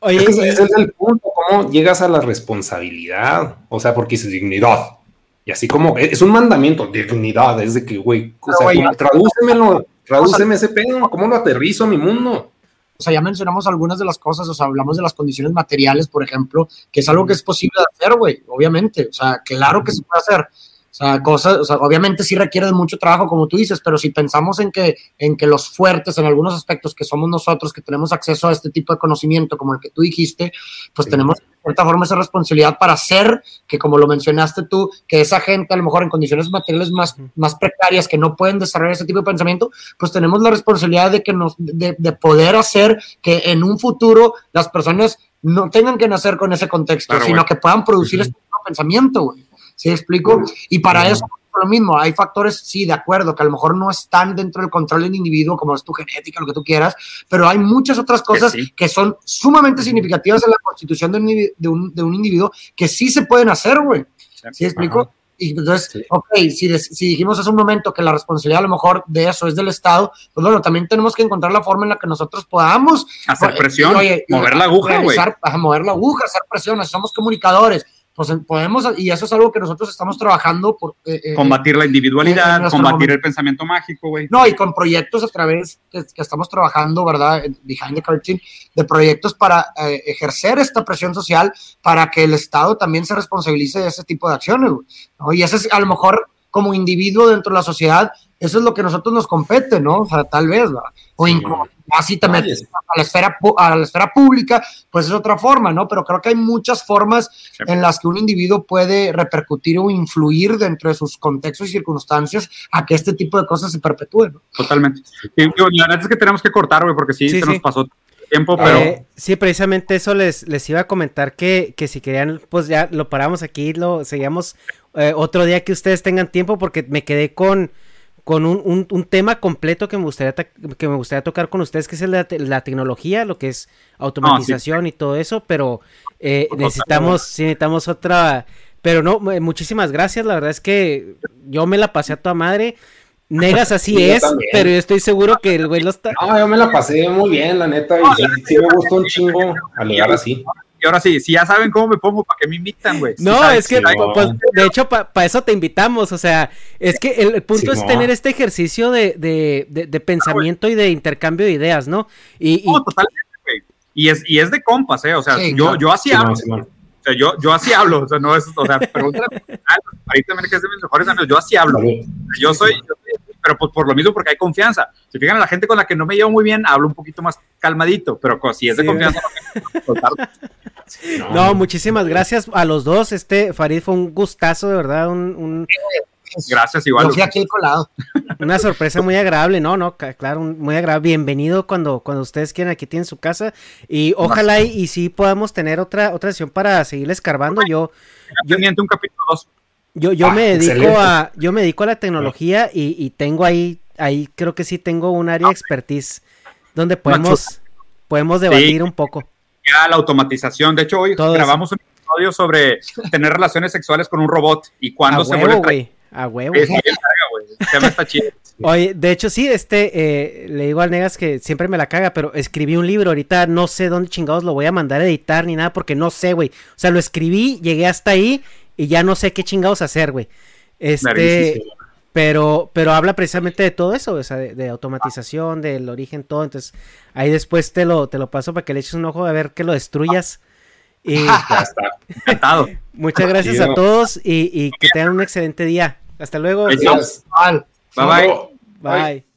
C: Oye, ese, es el punto, cómo llegas a la responsabilidad. O sea, porque es dignidad. Y así como es un mandamiento, dignidad, es de que, güey, o sea, tradúcemelo, tradúceme ese pedo, ¿cómo lo aterrizo a mi mundo?
D: O sea, ya mencionamos algunas de las cosas, o sea, hablamos de las condiciones materiales, por ejemplo, que es algo que es posible de hacer, güey, obviamente, o sea, claro que se puede hacer, sea, cosas, o sea, obviamente sí requiere de mucho trabajo, como tú dices, pero si pensamos en que, en que los fuertes en algunos aspectos que somos nosotros, que tenemos acceso a este tipo de conocimiento, como el que tú dijiste, pues tenemos de cierta forma esa responsabilidad para hacer que, como lo mencionaste tú, que esa gente a lo mejor en condiciones materiales más, más precarias que no pueden desarrollar ese tipo de pensamiento, pues tenemos la responsabilidad de, que nos, de, de poder hacer que en un futuro las personas no tengan que nacer con ese contexto, sino que puedan producir este tipo de pensamiento, güey. ¿Sí explico? Y para eso lo mismo, hay factores, sí, de acuerdo, que a lo mejor no están dentro del control del individuo, como es tu genética, lo que tú quieras, pero hay muchas otras cosas que, son sumamente significativas en la constitución de un, de un, de un individuo que sí se pueden hacer, güey. ¿Sí explico? Y entonces, ok, si, si, dijimos hace un momento que la responsabilidad a lo mejor de eso es del Estado, pues bueno, también tenemos que encontrar la forma en la que nosotros podamos
B: hacer presión, mover la aguja, güey.
D: Mover la aguja, hacer presión, somos comunicadores, pues podemos, y eso es algo que nosotros estamos trabajando por...
B: Eh, eh, combatir la individualidad, combatir el pensamiento mágico, güey.
D: No, y con proyectos a través que, estamos trabajando, ¿verdad? Behind the curtain, de proyectos para eh, ejercer esta presión social para que el Estado también se responsabilice de ese tipo de acciones, güey. Y eso es a lo mejor como individuo dentro de la sociedad, eso es lo que a nosotros nos compete, ¿no? O sea, tal vez, ¿verdad? O incluso así te metes a la, esfera, a la esfera pública, pues es otra forma, ¿no? Pero creo que hay muchas formas en las que un individuo puede repercutir o influir dentro de sus contextos y circunstancias a que este tipo de cosas se perpetúen, ¿no?
B: Totalmente. Y, la verdad es que tenemos que cortar, güey, porque sí, se nos pasó tiempo, pero... Eh,
A: sí, precisamente eso les, les iba a comentar que, que si querían, pues ya lo paramos aquí, lo seguíamos eh, otro día que ustedes tengan tiempo porque me quedé con, con un, un, tema completo que me, gustaría que me gustaría tocar con ustedes, que es la, la tecnología, lo que es automatización y todo eso, pero eh, necesitamos, necesitamos otra... Pero no, muchísimas gracias, la verdad es que yo me la pasé a toda madre. Negas así es, pero yo estoy seguro que el güey lo está.
C: No, yo me la pasé muy bien, la neta, y sí, me gustó un chingo alegar así
B: Ahora sí, si ya saben cómo me pongo, ¿para qué me invitan, güey?
A: No,
B: Sí,
A: es que,
B: sí,
A: pues, de hecho, para eso te invitamos, o sea, es que el, el punto es tener este ejercicio de, de, de- de pensamiento y de intercambio de ideas, ¿no? Y, y-
B: No, totalmente, güey. Y es, y es de compas, ¿eh? O sea,
D: Sí,
B: yo, yo así hablo. O sea, yo, yo así hablo. O sea, no es, o sea, pregúntale a ahorita también que es de mis mejores amigos. Yo así hablo. Yo soy, yo soy- pero pues por lo mismo, porque hay confianza. Si fijan, a la gente con la que no me llevo muy bien, hablo un poquito más calmadito, pero si es de
A: Sí,
B: confianza, no me
A: no, muchísimas gracias a los dos, este, Farid, fue un gustazo, de verdad, un- un-
B: gracias igual.
D: Yo aquí colado.
A: una sorpresa muy agradable, no, no, claro, un- muy agradable, bienvenido cuando, cuando ustedes quieran, aquí tienen su casa, y ojalá y, y sí podamos tener otra, otra sesión para seguir escarbando, yo...
B: Yo un capítulo 2.
A: Yo, yo
C: Ah,
A: me dedico
C: excelente.
A: a, yo me dedico a la tecnología y, y tengo ahí, ahí creo que sí tengo un área de expertise donde podemos, podemos debatir un poco.
B: Ya la automatización. De hecho, hoy
A: Todo
B: grabamos un episodio sobre tener relaciones sexuales con un robot y
A: A
B: cuándo se
A: huevo,
B: vuelve.
A: güey. A huevo.
B: El tema está chido.
A: Oye, de hecho sí, este, eh, le digo al Negas que siempre me la caga, pero escribí un libro, ahorita no sé dónde chingados lo voy a mandar a editar ni nada, porque no sé, güey. O sea, lo escribí, llegué hasta ahí y ya no sé qué chingados hacer, güey. Este. Pero, pero habla precisamente de todo eso, o sea, de, de automatización, del origen, todo. Entonces, ahí después te lo, te lo paso para que le eches un ojo a ver que lo destruyas. Y
C: Ya está.
B: Encantado.
A: muchas gracias
C: Chido.
A: a todos y, y que tengan un excelente día. Hasta luego.
B: Bye bye.
C: Saludos.
A: Bye.